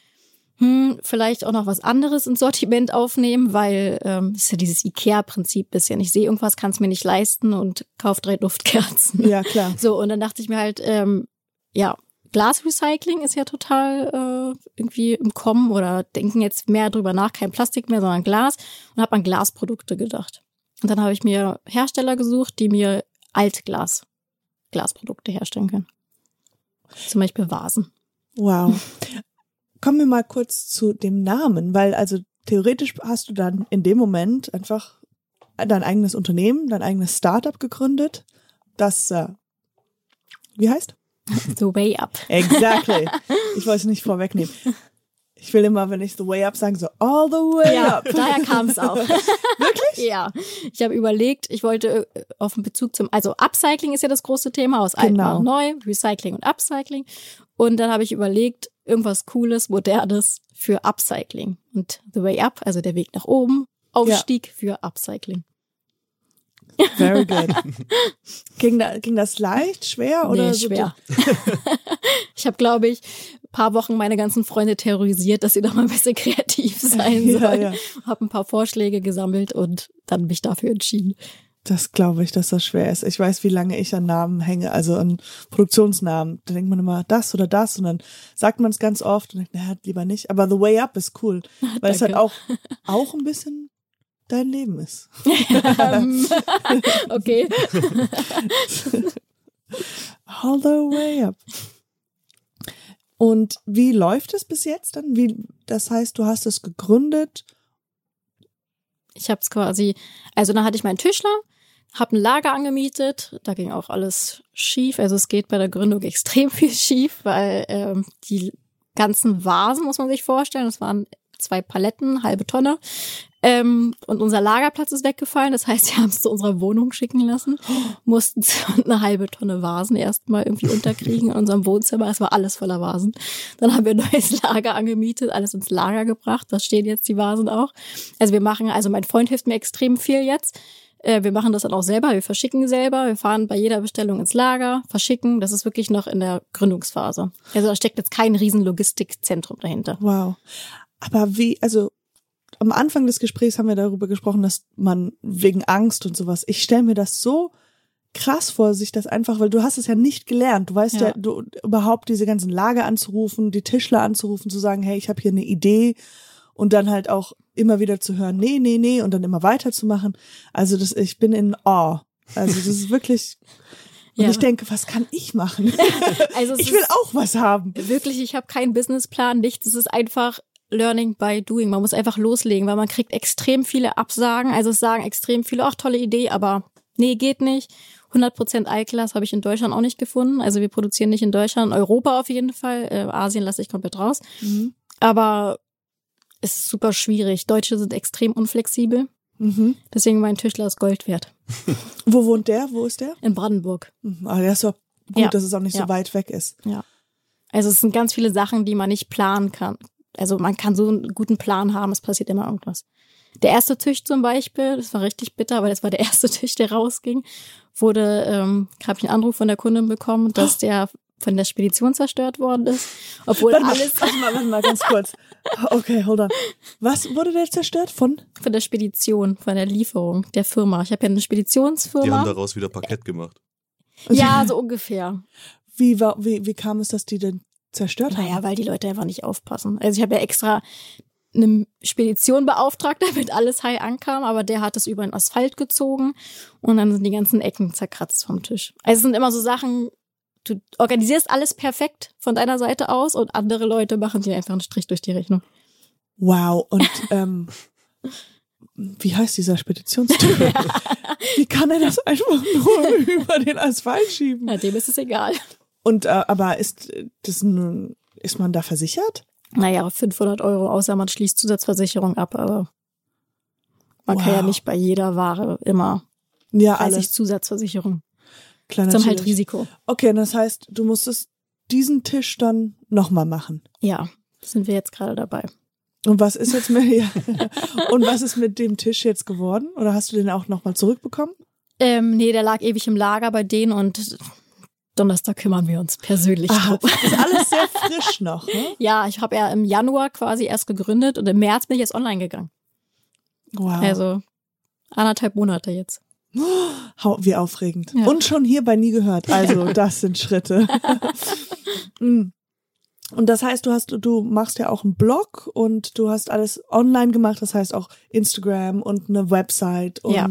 hm, vielleicht auch noch was anderes ins Sortiment aufnehmen, weil ähm, das ist ja dieses Ikea-Prinzip bisschen. Ich sehe irgendwas, kann es mir nicht leisten und kauf drei Duftkerzen. Ja, klar. So, und dann dachte ich mir halt, ähm, ja, Glasrecycling ist ja total äh, irgendwie im Kommen oder denken jetzt mehr drüber nach, kein Plastik mehr, sondern Glas und habe an Glasprodukte gedacht. Und dann habe ich mir Hersteller gesucht, die mir Altglas, Glasprodukte herstellen können. Zum Beispiel Vasen. Wow. Kommen wir mal kurz zu dem Namen, weil also theoretisch hast du dann in dem Moment einfach dein eigenes Unternehmen, dein eigenes Startup gegründet, das äh, wie heißt? The Way Up. Exactly. Ich wollte es nicht vorwegnehmen. Ich will immer, wenn ich the way up sage, so all the way Ja, up. daher kam es auch. Wirklich? Ja. Ich habe überlegt, ich wollte äh, auf den Bezug zum, also Upcycling ist ja das große Thema, aus alt Genau. und neu, Recycling und Upcycling. Und dann habe ich überlegt, irgendwas Cooles, Modernes für Upcycling. Und The Way Up, also der Weg nach oben, Aufstieg für Upcycling. Very good. Ging, da, ging das leicht, schwer oder nee, so- schwer. ich habe, glaube ich, paar Wochen meine ganzen Freunde terrorisiert, dass sie doch mal ein bisschen kreativ sein Ja, sollen. ja. Habe ein paar Vorschläge gesammelt und dann mich dafür entschieden. Das glaube ich, dass das schwer ist. Ich weiß, wie lange ich an Namen hänge, also an Produktionsnamen. Da denkt man immer das oder das und dann sagt man es ganz oft und denkt, naja, lieber nicht. Aber The Way Up ist cool, weil es halt auch, auch ein bisschen dein Leben ist. Ähm, okay. All the way up. Und wie läuft es bis jetzt dann? Wie, das heißt, du hast es gegründet. Ich habe es quasi, also dann hatte ich meinen Tischler, habe ein Lager angemietet, da ging auch alles schief. Also es geht bei der Gründung extrem viel schief, weil ähm, die ganzen Vasen, muss man sich vorstellen, das waren zwei Paletten, halbe Tonne. Ähm, und unser Lagerplatz ist weggefallen. Das heißt, wir haben es zu unserer Wohnung schicken lassen, mussten eine halbe Tonne Vasen erstmal irgendwie unterkriegen in unserem Wohnzimmer. Es war alles voller Vasen. Dann haben wir ein neues Lager angemietet, alles ins Lager gebracht. Da stehen jetzt die Vasen auch. Also wir machen, also mein Freund hilft mir extrem viel jetzt. Äh, Wir machen das dann auch selber, wir verschicken selber, wir fahren bei jeder Bestellung ins Lager, verschicken. Das ist wirklich noch in der Gründungsphase. Also da steckt jetzt kein riesen Logistikzentrum dahinter. Wow. Aber wie, also am Anfang des Gesprächs haben wir darüber gesprochen, dass man wegen Angst und sowas, ich stelle mir das so krass vor, sich das einfach, weil du hast es ja nicht gelernt. Du weißt ja, Ja. du überhaupt diese ganzen Lager anzurufen, die Tischler anzurufen, zu sagen, hey, ich habe hier eine Idee und dann halt auch immer wieder zu hören, nee, nee, nee und dann immer weiterzumachen. Also das, ich bin in Awe. Also das ist wirklich, und Ja. ich denke, was kann ich machen? Also ich will auch was haben. wirklich, ich habe keinen Businessplan, nichts. Es ist einfach Learning by Doing. Man muss einfach loslegen, weil man kriegt extrem viele Absagen. Also es sagen extrem viele, ach tolle Idee, aber nee, geht nicht. 100% Altglas habe ich in Deutschland auch nicht gefunden. Also wir produzieren nicht in Deutschland, Europa auf jeden Fall. Äh, Asien lasse ich komplett raus. Aber es ist super schwierig. Deutsche sind extrem unflexibel. Mhm. Deswegen mein Tischler ist Gold wert. Wo wohnt der? Wo ist der? In Brandenburg. Mhm. Aber der ist doch gut, Ja. dass es auch nicht so Ja. weit weg ist. Also es sind ganz viele Sachen, die man nicht planen kann. Also man kann so einen guten Plan haben, es passiert immer irgendwas. Der erste Tisch zum Beispiel, das war richtig bitter, weil das war der erste Tisch, der rausging, wurde, ähm, habe ich einen Anruf von der Kundin bekommen, dass der von der Spedition zerstört worden ist. Obwohl Warte mal, alles warte mal, warte mal, ganz kurz. Okay, hold on. Was wurde der zerstört von? von der Spedition, von der Lieferung der Firma. Ich habe ja eine Die haben Speditionsfirma. daraus wieder Parkett gemacht. Ja, so ungefähr. Wie, war, wie, wie kam es, dass die denn zerstört haben? Naja, weil die Leute einfach nicht aufpassen. Also ich habe ja extra eine Spedition beauftragt, damit alles heil ankam, aber der hat es über den Asphalt gezogen und dann sind die ganzen Ecken zerkratzt vom Tisch. Also es sind immer so Sachen, du organisierst alles perfekt von deiner Seite aus und andere Leute machen dir einfach einen Strich durch die Rechnung. Wow, und ähm, wie heißt dieser Speditionstyp? wie kann er das einfach nur über den Asphalt schieben? Ja, dem ist es egal. Und äh, aber ist das nun, ist man da versichert? Naja, 500 Euro, außer man schließt Zusatzversicherung ab, aber man kann ja Wow. nicht bei jeder Ware immer Ja, 30 alles. Zusatzversicherung. Klar, Das ist dann halt. Risiko. Okay, das heißt, du musstest diesen Tisch dann nochmal machen. Ja, sind wir jetzt gerade dabei. Und was ist jetzt mit. Und was ist mit dem Tisch jetzt geworden? Oder hast du den auch nochmal zurückbekommen? Ähm, nee, der lag ewig im Lager bei denen und Donnerstag kümmern wir uns persönlich Ah, drum. ist alles sehr frisch noch, ne? Ja, ich habe ja im Januar quasi erst gegründet und im März bin ich jetzt online gegangen. Wow. Also anderthalb Monate jetzt. Wie aufregend. Ja. Und schon hierbei nie gehört. Also, das sind Schritte. Mm. und das heißt, du hast, du machst ja auch einen Blog und du hast alles online gemacht, das heißt auch Instagram und eine Website und Ja.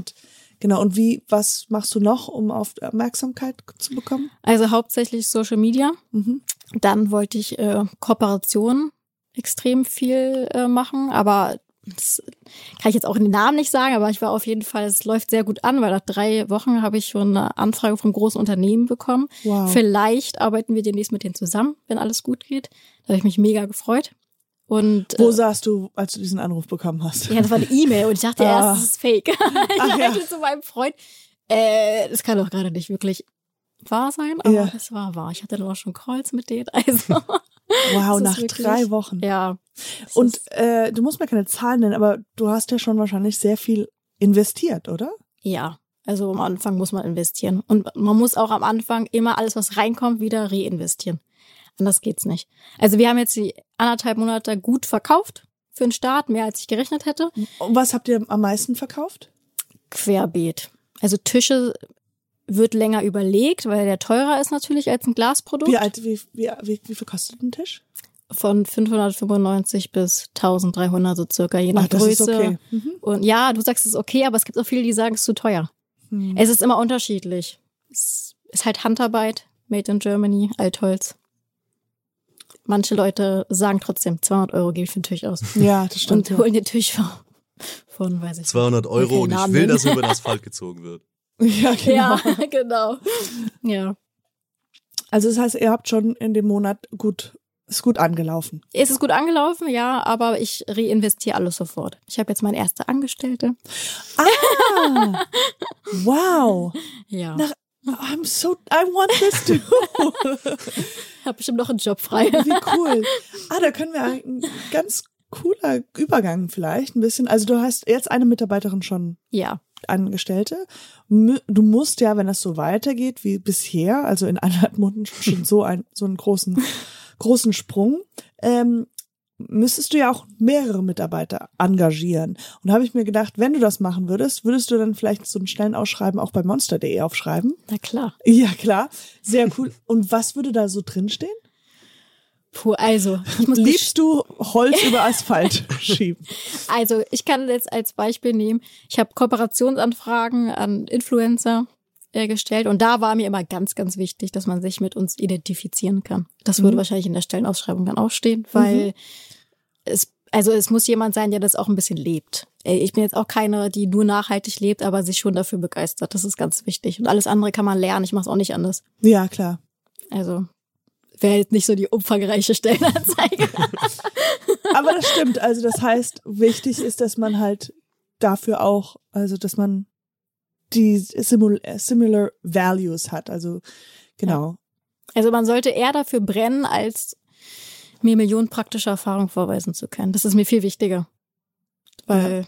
Genau. Und wie, was machst du noch, um auf Aufmerksamkeit zu bekommen? Also hauptsächlich Social Media. Mhm. Dann wollte ich äh, Kooperationen extrem viel äh, machen, aber das kann ich jetzt auch den Namen nicht sagen, aber ich war auf jeden Fall, es läuft sehr gut an, weil nach drei Wochen habe ich schon eine Anfrage vom großen Unternehmen bekommen. Wow. Vielleicht arbeiten wir demnächst mit denen zusammen, wenn alles gut geht. Da habe ich mich mega gefreut. Und Wo äh, saßt du, als du diesen Anruf bekommen hast? ja, das war eine E-Mail und ich dachte Ah. erst, es ist fake. ich Ach ja. zu meinem Freund, äh, das kann doch gerade nicht wirklich wahr sein, aber Ja. es war wahr. Ich hatte dann auch schon Calls mit denen, also Wow, nach wirklich- drei Wochen. ja. Und äh, du musst mir keine Zahlen nennen, aber du hast ja schon wahrscheinlich sehr viel investiert, oder? ja, also am Anfang muss man investieren und man muss auch am Anfang immer alles, was reinkommt, wieder reinvestieren. Anders geht's nicht. Also wir haben jetzt die anderthalb Monate gut verkauft für den Start, mehr als ich gerechnet hätte. Und was habt ihr am meisten verkauft? Querbeet. Also Tische wird länger überlegt, weil der teurer ist natürlich als ein Glasprodukt. Wie alt, wie, wie, wie, wie viel kostet ein Tisch? Von 595 bis 1300 so circa, je nach Ah, das Größe. ist okay. Mhm. Und ja, du sagst es ist okay, aber es gibt auch viele, die sagen, es ist zu teuer. Hm. Es ist immer unterschiedlich. Es ist halt Handarbeit, made in Germany, Altholz. Manche Leute sagen trotzdem, 200 Euro gebe ich für den Tisch aus. Ja, das stimmt. Und Ja. holen den Tisch von, von weiß ich 200 Euro und ich will, dass über den Asphalt gezogen wird. ja, genau. Ja, genau. Ja. Also das heißt, ihr habt schon in dem Monat gut, ist gut angelaufen. Es ist gut angelaufen, ja, aber ich reinvestiere alles sofort. Ich habe jetzt meine erste Angestellte. Ah, wow. Ja. Nach, I'm so, I want this too. Habe bestimmt noch einen Job frei. Wie cool. Ah, da können wir ein ganz cooler Übergang vielleicht ein bisschen. Also du hast jetzt eine Mitarbeiterin schon Ja. Angestellte. Du musst ja, wenn das so weitergeht wie bisher, also in eineinhalb Monaten schon so ein, so einen großen, großen Sprung, ähm, müsstest du ja auch mehrere Mitarbeiter engagieren. Und habe ich mir gedacht, wenn du das machen würdest, würdest du dann vielleicht so ein Stellenausschreiben auch bei monster.de aufschreiben? Na klar. Ja, klar. Sehr cool. Und was würde da so drinstehen? Puh, also, Liebst du Holz über Asphalt schieben? Also, ich kann jetzt als Beispiel nehmen, ich habe Kooperationsanfragen an Influencer äh, gestellt und da war mir immer ganz, ganz wichtig, dass man sich mit uns identifizieren kann. Das würde Mhm. wahrscheinlich in der Stellenausschreibung dann auch stehen, weil es, also es muss jemand sein, der das auch ein bisschen lebt. Äh, Ich bin jetzt auch keine, die nur nachhaltig lebt, aber sich schon dafür begeistert. Das ist ganz wichtig. Und alles andere kann man lernen. Ich mache es auch nicht anders. Ja, klar. Also wäre jetzt nicht so die umfangreiche Stellenanzeige. Aber das stimmt. Also das heißt, wichtig ist, dass man halt dafür auch, also dass man die simul similar values hat. Also genau. Also man sollte eher dafür brennen, als mir Millionen praktischer Erfahrung vorweisen zu können. Das ist mir viel wichtiger. Weil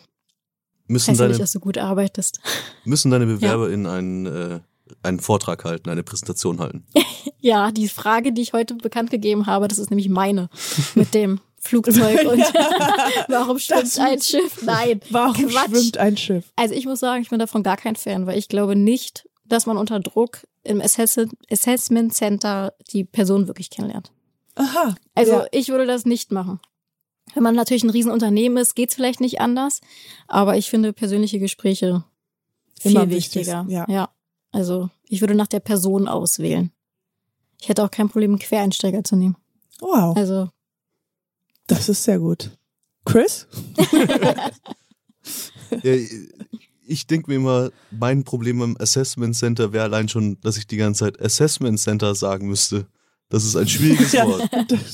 Müssen heißt ja nicht, deine, dass du gut arbeitest. müssen deine BewerberInnen einen, äh, einen Vortrag halten, eine Präsentation halten. Ja, die Frage, die ich heute bekannt gegeben habe, das ist nämlich meine mit dem Flugzeug und warum schwimmt ein Schiff? Nein, Warum Quatsch. schwimmt ein Schiff? Also ich muss sagen, ich bin davon gar kein Fan, weil ich glaube nicht, dass man unter Druck im Assess Assessment Center die Person wirklich kennenlernt. Aha. Also ja. ich würde das nicht machen. Wenn man natürlich ein Riesenunternehmen ist, geht's vielleicht nicht anders. Aber ich finde persönliche Gespräche viel Immer wichtig, wichtiger. ja. ja. Also ich würde nach der Person auswählen. Ich hätte auch kein Problem, einen Quereinsteiger zu nehmen. Wow, Also das ist sehr gut. Chris? Ja, ich denke mir immer, mein Problem am Assessment Center wäre allein schon, dass ich die ganze Zeit Assessment Center sagen müsste. Das ist ein schwieriges Ja, Wort.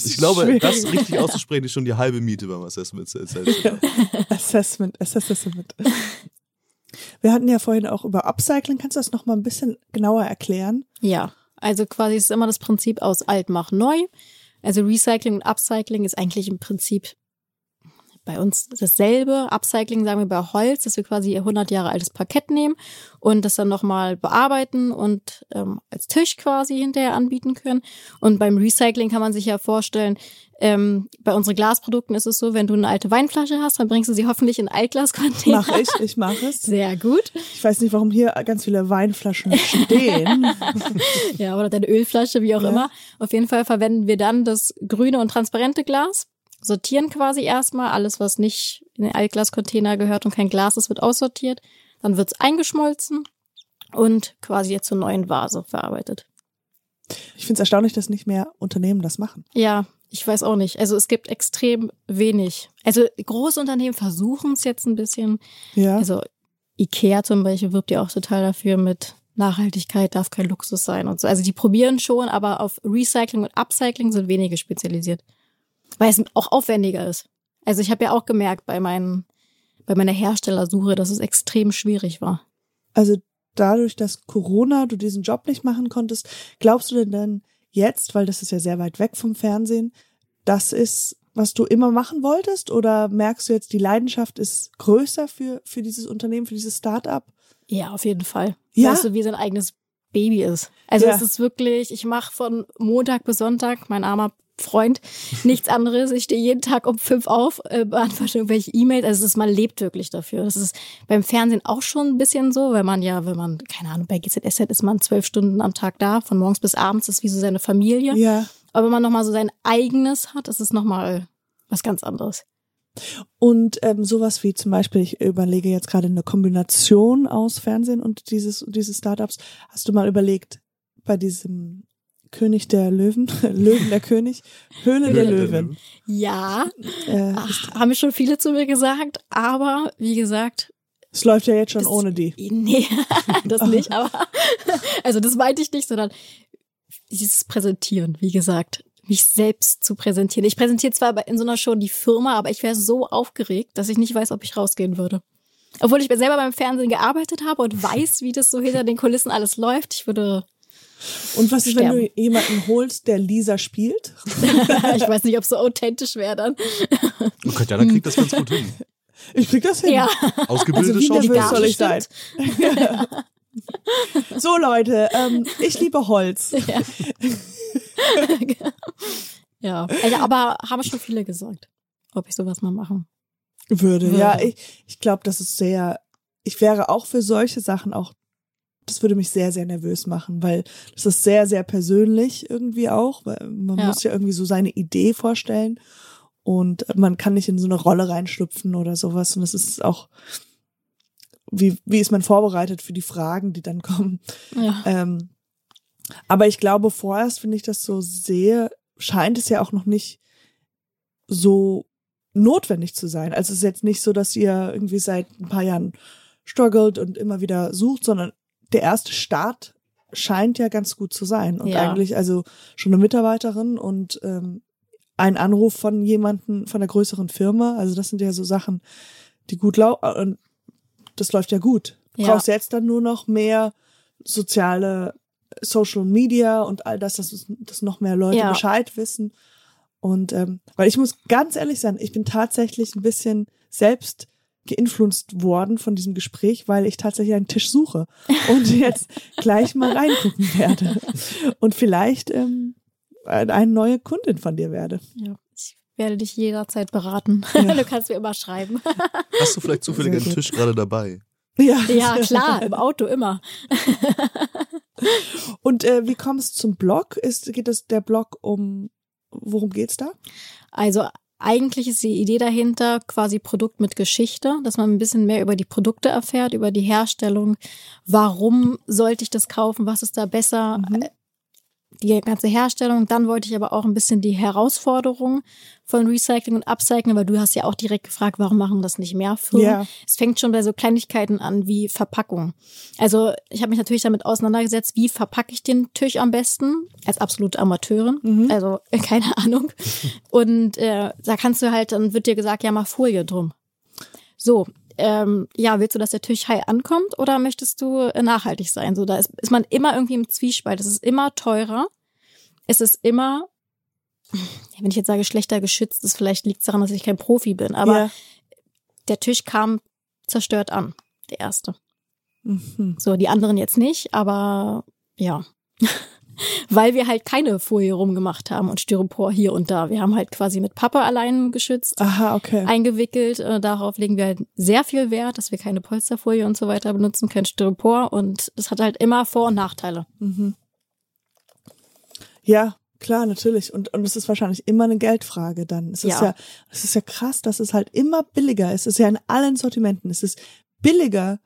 Ich glaube, schwierig. das richtig auszusprechen ist schon die halbe Miete beim Assessment Center. Assessment, Assessment. Wir hatten ja vorhin auch über Upcycling. Kannst du das noch mal ein bisschen genauer erklären? Ja, also quasi ist immer das Prinzip aus alt mach neu. Also Recycling und Upcycling ist eigentlich im Prinzip bei uns dasselbe. Upcycling sagen wir bei Holz, dass wir quasi 100 Jahre altes Parkett nehmen und das dann nochmal bearbeiten und ähm, als Tisch quasi hinterher anbieten können. Und beim Recycling kann man sich ja vorstellen, ähm, bei unseren Glasprodukten ist es so, wenn du eine alte Weinflasche hast, dann bringst du sie hoffentlich in Altglascontainer. Mach ich, ich mache es. Sehr gut. Ich weiß nicht, warum hier ganz viele Weinflaschen stehen. Ja, oder deine Ölflasche, wie auch Ja. immer. Auf jeden Fall verwenden wir dann das grüne und transparente Glas, sortieren quasi erstmal alles, was nicht in den Altglascontainer gehört und kein Glas ist, wird aussortiert. Dann wird's eingeschmolzen und quasi jetzt zur neuen Vase verarbeitet. Ich finde es erstaunlich, dass nicht mehr Unternehmen das machen. Ja, ich weiß auch nicht. Also es gibt extrem wenig. Also große Unternehmen versuchen es jetzt ein bisschen. Ja. Also Ikea zum Beispiel wirbt ja auch total dafür mit Nachhaltigkeit darf kein Luxus sein und so. Also die probieren schon, aber auf Recycling und Upcycling sind wenige spezialisiert. Weil es auch aufwendiger ist. Also ich habe ja auch gemerkt bei meinen, bei meiner Herstellersuche, dass es extrem schwierig war. Also dadurch, dass Corona du diesen Job nicht machen konntest, glaubst du denn dann jetzt, weil das ist ja sehr weit weg vom Fernsehen, das ist, was du immer machen wolltest? Oder merkst du jetzt, die Leidenschaft ist größer für, für dieses Unternehmen, für dieses Start-up? Ja, auf jeden Fall. Ja? Weißt du, wie sein eigenes Baby ist. Also Ja. es ist wirklich, ich mache von Montag bis Sonntag, mein armer Freund, nichts anderes. Ich stehe jeden Tag um fünf auf, äh, beantworte irgendwelche E-Mails. Also es ist, man lebt wirklich dafür. Das ist beim Fernsehen auch schon ein bisschen so, weil man ja, wenn man, keine Ahnung, bei GZSZ ist man zwölf Stunden am Tag da, von morgens bis abends, das ist wie so seine Familie. Ja. Aber wenn man nochmal so sein eigenes hat, ist es nochmal was ganz anderes. Und ähm, sowas wie zum Beispiel, ich überlege jetzt gerade eine Kombination aus Fernsehen und dieses, dieses Startups. Hast du mal überlegt, bei diesem König der Löwen, Löwen der König, Höhle der Löwen, Ja, äh, ach, haben schon viele zu mir gesagt, aber wie gesagt, es läuft ja jetzt schon Das- ohne die. Nee, das nicht, aber also das meinte ich nicht, sondern dieses Präsentieren, wie gesagt, mich selbst zu präsentieren. Ich präsentiere zwar bei- in so einer Show die Firma, aber ich wäre so aufgeregt, dass ich nicht weiß, ob ich rausgehen würde. Obwohl ich selber beim Fernsehen gearbeitet habe und weiß, wie das so hinter den Kulissen alles läuft. Ich würde, Und was ist, wenn du jemanden holst, der Lisa spielt? ich weiß nicht, ob es so authentisch wäre dann. Oh Katjana kriegt das ganz gut hin. Ich krieg das hin. Ja, Ausgebildete Also Schauspielerin. soll ich sein? So Leute, ähm, ich liebe Holz. ja. Also, aber haben schon viele gesagt, ob ich sowas mal machen. Würde. Würde. Ja, ich, ich glaube, das ist sehr, ich wäre auch für solche Sachen auch, das würde mich sehr, sehr nervös machen, weil das ist sehr, sehr persönlich irgendwie auch, weil man Ja. muss ja irgendwie so seine Idee vorstellen und man kann nicht in so eine Rolle reinschlüpfen oder sowas und das ist auch, wie, wie ist man vorbereitet für die Fragen, die dann kommen. Ja. Ähm, aber ich glaube, vorerst, wenn ich das so sehe, scheint es ja auch noch nicht so notwendig zu sein. Also es ist jetzt nicht so, dass ihr irgendwie seit ein paar Jahren struggelt und immer wieder sucht, sondern der erste Start scheint ja ganz gut zu sein. Und Ja. eigentlich also schon eine Mitarbeiterin und ähm, ein Anruf von jemanden von einer größeren Firma. Also das sind ja so Sachen, die gut laufen. Und das läuft ja gut. Du Ja. brauchst jetzt dann nur noch mehr soziale Social Media und all das, dass, dass noch mehr Leute Ja. Bescheid wissen. Und ähm, weil ich muss ganz ehrlich sein, ich bin tatsächlich ein bisschen selbst geinfluenced worden von diesem Gespräch, weil ich tatsächlich einen Tisch suche und jetzt gleich mal reingucken werde und vielleicht ähm, eine neue Kundin von dir werde. Ja, ich werde dich jederzeit beraten. Ja. Du kannst mir immer schreiben. Hast du vielleicht zufällig einen. Tisch gerade dabei? Ja, Ja, klar, im Auto immer. Und äh, wie kommst du zum Blog? Ist geht es der Blog um worum geht's da? Also eigentlich ist die Idee dahinter quasi Produkt mit Geschichte, dass man ein bisschen mehr über die Produkte erfährt, über die Herstellung. Warum sollte ich das kaufen? Was ist da besser? Mhm. Die ganze Herstellung. Dann wollte ich aber auch ein bisschen die Herausforderung von Recycling und Upcycling, weil du hast ja auch direkt gefragt, warum machen das nicht mehr Firmen? Ja. Es fängt schon bei so Kleinigkeiten an wie Verpackung. Also ich habe mich natürlich damit auseinandergesetzt, wie verpacke ich den Tisch am besten als absolute Amateurin. Mhm. Also keine Ahnung. Und äh, da kannst du halt, dann wird dir gesagt, ja, mach Folie drum. So, ähm, ja, willst du, dass der Tisch heil ankommt oder möchtest du äh, nachhaltig sein? So, da ist, ist man immer irgendwie im Zwiespalt. Es ist immer teurer. Es ist immer, wenn ich jetzt sage, schlechter geschützt ist, vielleicht liegt es daran, dass ich kein Profi bin. Aber ja. der Tisch kam zerstört an, der erste. Mhm. So, die anderen jetzt nicht, aber ja. Weil wir halt keine Folie rumgemacht haben und Styropor hier und da. Wir haben halt quasi mit Pappe allein geschützt, Aha, okay. eingewickelt. Äh, darauf legen wir halt sehr viel Wert, dass wir keine Polsterfolie und so weiter benutzen, kein Styropor. Und es hat halt immer Vor- und Nachteile. Mhm. Ja, klar, natürlich. Und, und es ist wahrscheinlich immer eine Geldfrage dann. Es ist Ja. ja, es ist ja krass, dass es halt immer billiger ist. Es ist ja in allen Sortimenten. Es ist billiger,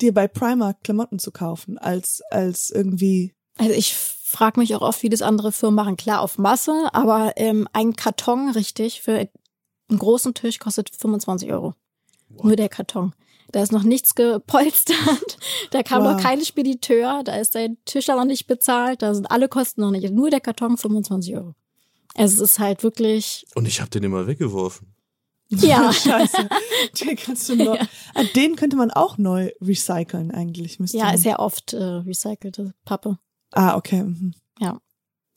dir bei Primark Klamotten zu kaufen, als, als irgendwie, Also ich frage mich auch oft, wie das andere Firmen machen. Klar, auf Masse, aber ähm, ein Karton, richtig, für einen großen Tisch kostet 25 Euro. Nur der Karton. Da ist noch nichts gepolstert. Da kam Wow. noch kein Spediteur. Da ist dein Tischler noch nicht bezahlt. Da sind alle Kosten noch nicht. Nur der Karton 25 Euro. Also es ist halt wirklich, Und ich habe den immer weggeworfen. ja. Scheiße. Den kannst du neu, ah, den könnte man auch neu recyceln eigentlich. Ja, ist ja oft äh, recycelte Pappe. Ah, okay. mhm.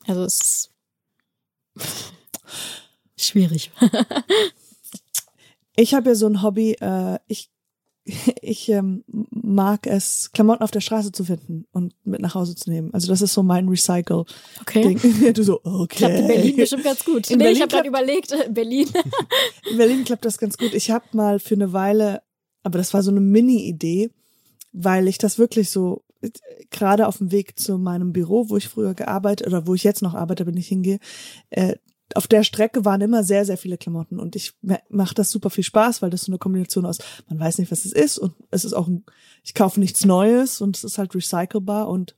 Also es ist schwierig. Ich habe ja so ein Hobby, äh, ich, ich ähm, mag es, Klamotten auf der Straße zu finden und mit nach Hause zu nehmen. Also das ist so mein Recycle-Ding. Okay. Du so, okay. Klappt in Berlin bestimmt ganz gut. In nee, Berlin ich habe gerade überlegt, äh, Berlin. In Berlin klappt das ganz gut. Ich habe mal für eine Weile, aber das war so eine Mini-Idee, weil ich das wirklich so gerade auf dem Weg zu meinem Büro, wo ich früher gearbeitet oder wo ich jetzt noch arbeite, wenn ich hingehe, äh, auf der Strecke waren immer sehr, sehr viele Klamotten. Und ich mache das super viel Spaß, weil das so eine Kombination aus, man weiß nicht, was es ist. Und es ist auch, ein, ich kaufe nichts Neues und es ist halt recycelbar. Und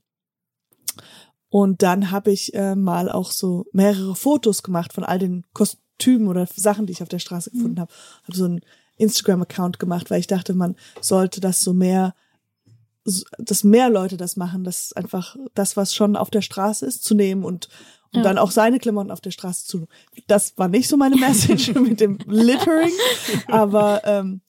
und dann habe ich äh, mal auch so mehrere Fotos gemacht von all den Kostümen oder Sachen, die ich auf der Straße gefunden habe. Habe so einen Instagram-Account gemacht, weil ich dachte, man sollte das so mehr, dass mehr Leute das machen, dass einfach das, was schon auf der Straße ist, zu nehmen und, und Ja. dann auch seine Klamotten auf der Straße zu. Das war nicht so meine Message mit dem Littering, aber ähm,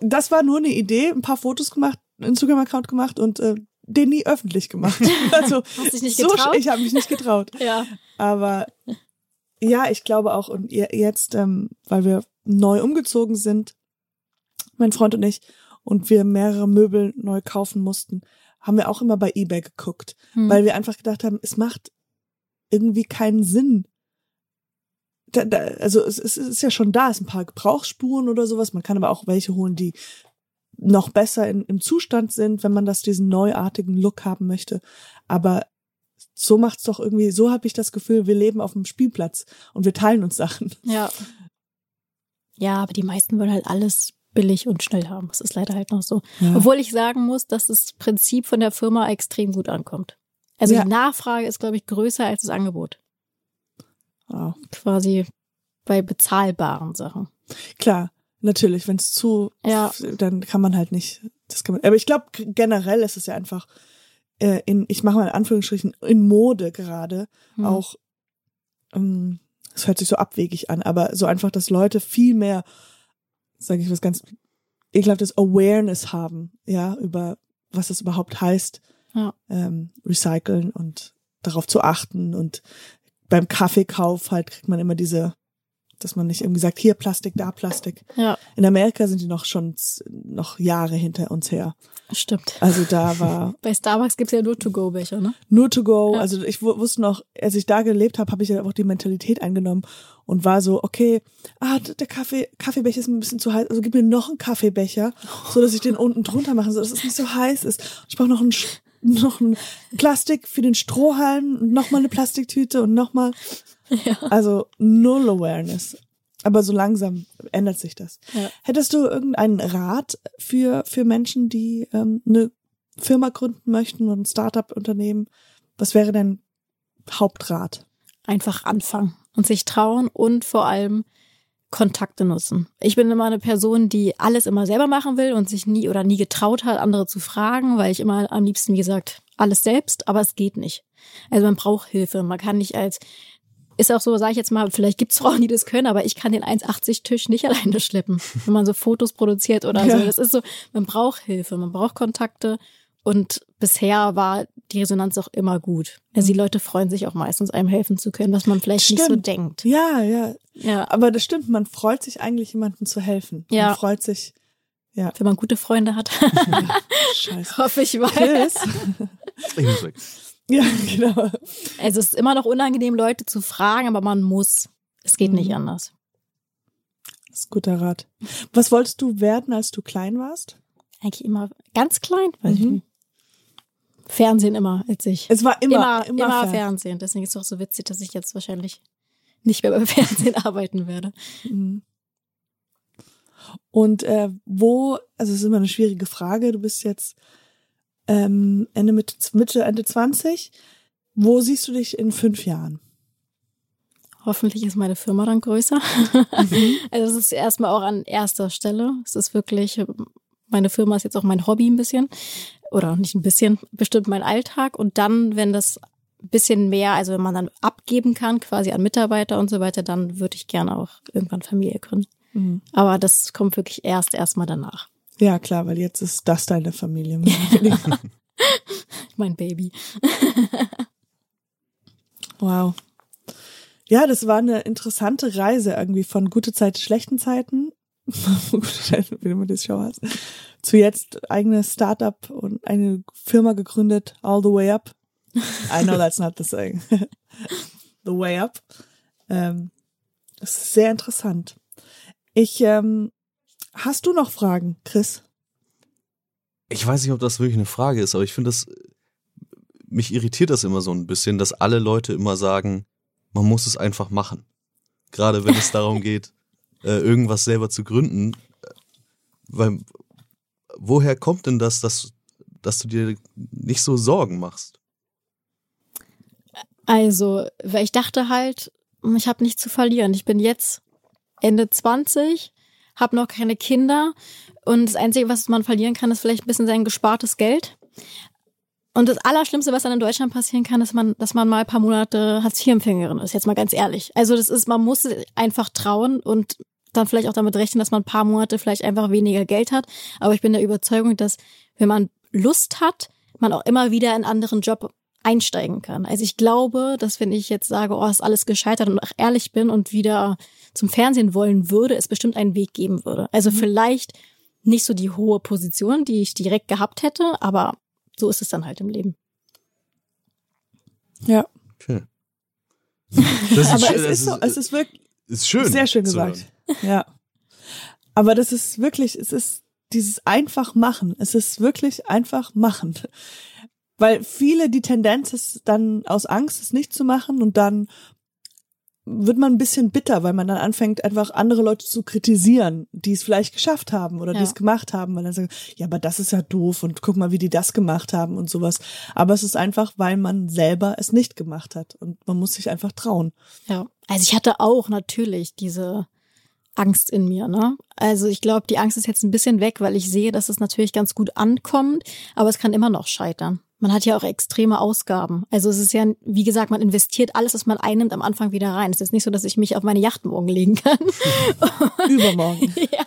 das war nur eine Idee, ein paar Fotos gemacht, einen Instagram-Account gemacht und äh, den nie öffentlich gemacht. Also Hast dich nicht so, getraut? ich habe mich nicht getraut. ja. Aber ja, ich glaube auch, und je- jetzt, ähm, weil wir neu umgezogen sind, mein Freund und ich, und wir mehrere Möbel neu kaufen mussten, haben wir auch immer bei eBay geguckt, Hm. weil wir einfach gedacht haben, es macht irgendwie keinen Sinn. Da, da, also es, es ist ja schon da, es sind ein paar Gebrauchsspuren oder sowas. Man kann aber auch welche holen, die noch besser in, im Zustand sind, wenn man das diesen neuartigen Look haben möchte. Aber so macht's doch irgendwie, so habe ich das Gefühl, wir leben auf dem Spielplatz und wir teilen uns Sachen. Ja. Ja, aber die meisten wollen halt alles billig und schnell haben. Das ist leider halt noch so. Ja. Obwohl ich sagen muss, dass das Prinzip von der Firma extrem gut ankommt. Also Ja. die Nachfrage ist, glaube ich, größer als das Angebot. Wow. Quasi bei bezahlbaren Sachen. Klar, natürlich, wenn es zu, Ja. dann kann man halt nicht. Das kann man, aber ich glaube generell ist es ja einfach äh, in, ich mache mal in Anführungsstrichen in Mode gerade Hm. auch. Ähm, es hört sich so abwegig an, aber so einfach, dass Leute viel mehr, sage ich was ganz ekelhaftes Awareness haben, ja über was das überhaupt heißt, Ja. ähm, recyceln und darauf zu achten und beim Kaffeekauf halt kriegt man immer diese dass man nicht irgendwie sagt, hier Plastik, da Plastik. Ja, In Amerika sind die noch schon noch Jahre hinter uns her. stimmt. Also da war Bei Starbucks gibt's ja nur To-Go-Becher, ne? nur to go. Ja. Also ich wu- wusste noch, als ich da gelebt habe, habe ich ja auch die Mentalität eingenommen und war so, okay, ah, der Kaffee, Kaffeebecher ist mir ein bisschen zu heiß, also gib mir noch einen Kaffeebecher, so dass ich den unten drunter mache, so dass es nicht so heiß ist. Ich brauche noch ein Sch- noch ein Plastik für den Strohhalm, und noch mal eine Plastiktüte und noch mal Ja. also null Awareness. Aber so langsam ändert sich das. Ja. Hättest du irgendeinen Rat für, für Menschen, die ähm, eine Firma gründen möchten und ein Startup-Unternehmen? Was wäre dein Hauptrat? Einfach anfangen und sich trauen und vor allem Kontakte nutzen. Ich bin immer eine Person, die alles immer selber machen will und sich nie oder nie getraut hat, andere zu fragen, weil ich immer am liebsten, wie gesagt, alles selbst, aber es geht nicht. Also man braucht Hilfe. Man kann nicht als ist auch so, sage ich jetzt mal, vielleicht gibt's Frauen, die das können, aber ich kann den 1,80-Tisch nicht alleine schleppen, wenn man so Fotos produziert oder Ja. so. Das ist so, man braucht Hilfe, man braucht Kontakte und bisher war die Resonanz auch immer gut. Also die Leute freuen sich auch meistens, einem helfen zu können, was man vielleicht nicht so Stimmt. denkt. Ja, ja. Ja, Aber das stimmt, man freut sich eigentlich, jemandem zu helfen. Ja. Man freut sich. Ja. wenn man gute Freunde hat, Scheiße. hoffe ich mal. Chris? Ich ja, genau. Also es ist immer noch unangenehm, Leute zu fragen, aber man muss. Es geht nicht Mhm. anders. Das ist guter Rat. Was wolltest du werden, als du klein warst? Eigentlich immer ganz klein, weiß ich Mhm. nicht. Fernsehen immer, als ich. Es war immer, immer, immer, immer, Fan. Fernsehen. Deswegen ist es auch so witzig, dass ich jetzt wahrscheinlich nicht mehr beim Fernsehen arbeiten werde. Mhm. Und äh, wo, also es ist immer eine schwierige Frage, du bist jetzt ähm, Ende Mitte, Mitte, Ende 20. Wo siehst du dich in fünf Jahren? Hoffentlich ist meine Firma dann größer. Also es ist erstmal auch an erster Stelle. Es ist wirklich, meine Firma ist jetzt auch mein Hobby ein bisschen. Oder nicht ein bisschen, bestimmt mein Alltag. Und dann, wenn das ein bisschen mehr, also wenn man dann abgeben kann, quasi an Mitarbeiter und so weiter, dann würde ich gerne auch irgendwann Familie gründen. Mhm. Aber das kommt wirklich erst erstmal danach. Ja, klar, weil jetzt ist das deine Familie. Mein Baby. wow. Ja, das war eine interessante Reise irgendwie von gute Zeiten, schlechten Zeiten. gute Zeiten, wie du mir das schon hast. Zu jetzt eigenes Startup und eine Firma gegründet, all the way up. I know that's not the saying. the way up. Ähm, das ist sehr interessant. Ich, ähm, hast du noch Fragen, Chris? Ich weiß nicht, ob das wirklich eine Frage ist, aber ich finde das, mich irritiert das immer so ein bisschen, dass alle Leute immer sagen, man muss es einfach machen. Gerade wenn es darum geht, äh, irgendwas selber zu gründen. Weil, woher kommt denn das, dass, dass du dir nicht so Sorgen machst? Also, weil ich dachte halt, ich habe nichts zu verlieren. Ich bin jetzt Ende 20, habe noch keine Kinder und das Einzige, was man verlieren kann, ist vielleicht ein bisschen sein gespartes Geld. Und das Allerschlimmste, was dann in Deutschland passieren kann, ist, man, dass man mal ein paar Monate Hartz-IV-Empfängerin ist. Jetzt mal ganz ehrlich. Also das ist, man muss einfach trauen und dann vielleicht auch damit rechnen, dass man ein paar Monate vielleicht einfach weniger Geld hat. Aber ich bin der Überzeugung, dass wenn man Lust hat, man auch immer wieder in einen anderen Job einsteigen kann. Also ich glaube, dass wenn ich jetzt sage, oh, ist alles gescheitert und auch ehrlich bin und wieder zum Fernsehen wollen würde, es bestimmt einen Weg geben würde. Also vielleicht nicht so die hohe Position, die ich direkt gehabt hätte, aber so ist es dann halt im Leben. Ja. Okay. Das Aber schön- es ist so, es ist wirklich, ist schön. Sehr schön gesagt. Ja. Aber das ist wirklich, es ist dieses einfach machen. Es ist wirklich einfach machen. Weil viele die Tendenz ist dann aus Angst, es nicht zu machen und dann wird man ein bisschen bitter, weil man dann anfängt, einfach andere Leute zu kritisieren, die es vielleicht geschafft haben oder die Ja. es gemacht haben, weil dann sagen, ja, aber das ist ja doof und guck mal, wie die das gemacht haben und sowas. Aber es ist einfach, weil man selber es nicht gemacht hat und man muss sich einfach trauen. Ja. Also ich hatte auch natürlich diese Angst in mir, ne? Also ich glaube, die Angst ist jetzt ein bisschen weg, weil ich sehe, dass es natürlich ganz gut ankommt, aber es kann immer noch scheitern. Man hat ja auch extreme Ausgaben. Also es ist ja, wie gesagt, man investiert alles, was man einnimmt, am Anfang wieder rein. Es ist nicht so, dass ich mich auf meine Yacht morgen legen kann. Übermorgen. ja.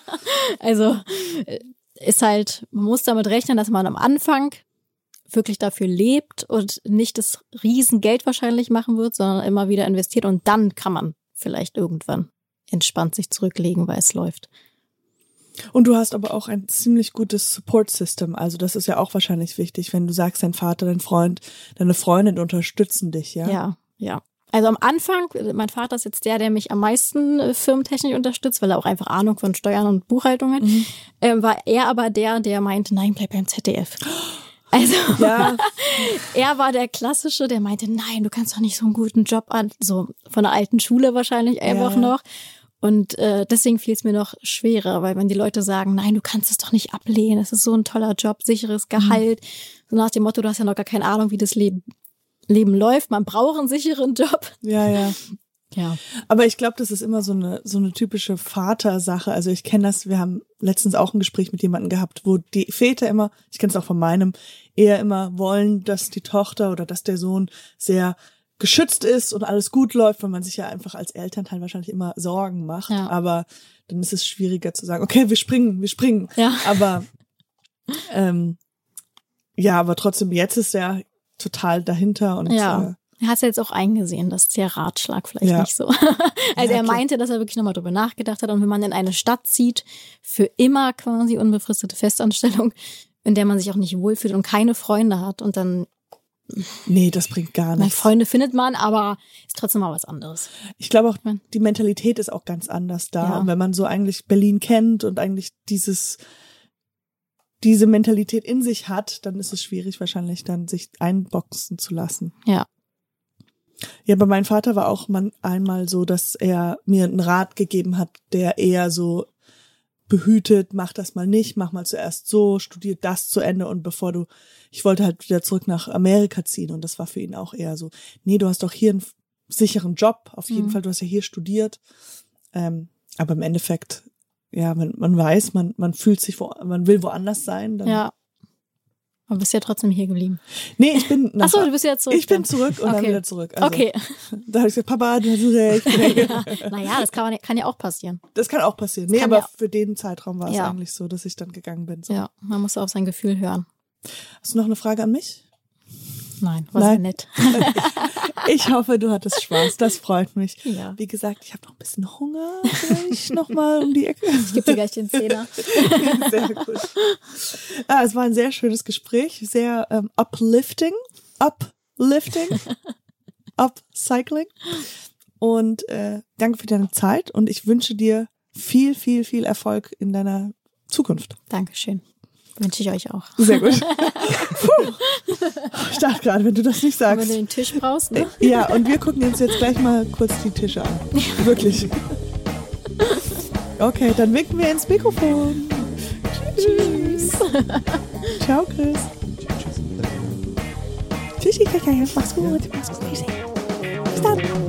Also äh, ist halt, man muss damit rechnen, dass man am Anfang wirklich dafür lebt und nicht das Riesengeld wahrscheinlich machen wird, sondern immer wieder investiert und dann kann man vielleicht irgendwann entspannt sich zurücklegen, weil es läuft. Und du hast aber auch ein ziemlich gutes Support System. Also das ist ja auch wahrscheinlich wichtig, wenn du sagst, dein Vater, dein Freund, deine Freundin unterstützen dich, ja? Ja, ja. Also am Anfang, mein Vater ist jetzt der, der mich am meisten äh, firmentechnisch unterstützt, weil er auch einfach Ahnung von Steuern und Buchhaltung hat. Mhm. Ähm, war er aber der, der meinte, nein, bleib beim ZDF. Also Ja. er war der Klassische, der meinte, nein, du kannst doch nicht so einen guten Job an, so von der alten Schule wahrscheinlich einfach Ja. noch. Und äh, deswegen fiel es mir noch schwerer, weil wenn die Leute sagen, nein, du kannst es doch nicht ablehnen, es ist so ein toller Job, sicheres Mhm. Gehalt, so nach dem Motto, du hast ja noch gar keine Ahnung, wie das Leben Leben läuft, man braucht einen sicheren Job. Ja, ja. Ja. Aber ich glaube, das ist immer so eine so eine typische Vatersache. Also ich kenne das, wir haben letztens auch ein Gespräch mit jemandem gehabt, wo die Väter immer, ich kenne es auch von meinem, eher immer wollen, dass die Tochter oder dass der Sohn sehr geschützt ist und alles gut läuft, weil man sich ja einfach als Elternteil wahrscheinlich immer Sorgen macht. Ja. Aber dann ist es schwieriger zu sagen, okay, wir springen, wir springen. Ja. Aber ähm, ja, aber trotzdem, jetzt ist er total dahinter und Ja. äh, Er hat es jetzt auch eingesehen, dass der Ratschlag vielleicht Ja. nicht so. also er meinte, dass er wirklich nochmal drüber nachgedacht hat. Und wenn man in eine Stadt zieht, für immer quasi unbefristete Festanstellung, in der man sich auch nicht wohlfühlt und keine Freunde hat und dann, nee, das bringt gar na, nichts. Freunde findet man, aber ist trotzdem mal was anderes. Ich glaube auch, die Mentalität ist auch ganz anders da. Ja. Und wenn man so eigentlich Berlin kennt und eigentlich dieses, diese Mentalität in sich hat, dann ist es schwierig wahrscheinlich dann sich einboxen zu lassen. Ja. Ja, aber mein Vater war auch man einmal so, dass er mir einen Rat gegeben hat, der eher so behütet, mach das mal nicht, mach mal zuerst so, studiert das zu Ende und bevor du, ich wollte halt wieder zurück nach Amerika ziehen und das war für ihn auch eher so, nee, du hast doch hier einen sicheren Job, auf jeden Mhm. Fall, du hast ja hier studiert, ähm, aber im Endeffekt, ja, man, man weiß, man, man fühlt sich, wo, man will woanders sein, dann, Ja. Aber bist ja trotzdem hier geblieben. nee, ich bin, nach, Ach so, du bist ja zurück. ich bin dann. zurück und dann Okay. wieder zurück. Also, Okay. Da habe ich gesagt, Papa, du hast recht. naja, das kann, man, kann ja auch passieren. Das kann auch passieren. Nee, kann aber ja- für den Zeitraum war es Ja. eigentlich so, dass ich dann gegangen bin. So. Ja, man muss auf sein Gefühl hören. Hast du noch eine Frage an mich? Nein, war Nein. nett. Ich hoffe, du hattest Spaß. Das freut mich. Ja. Wie gesagt, ich habe noch ein bisschen Hunger. Vielleicht noch mal um die Ecke. Ich gebe dir gleich den Zehner. Sehr gut. Ja, es war ein sehr schönes Gespräch. Sehr ähm, uplifting. Uplifting. Upcycling. Und äh, danke für deine Zeit. Und ich wünsche dir viel, viel, viel Erfolg in deiner Zukunft. Dankeschön. Wünsche ich euch auch. Sehr gut. Puh. Ich dachte gerade, wenn du das nicht Wenn du sagst. den Tisch brauchst, ne? Ja, und wir gucken uns jetzt gleich mal kurz die Tische an. Wirklich. Okay, dann winken wir ins Mikrofon. Tschüss. Ciao, Chris. Tschüssi, Kaka. Mach's gut. Mach's gut. Bis dann.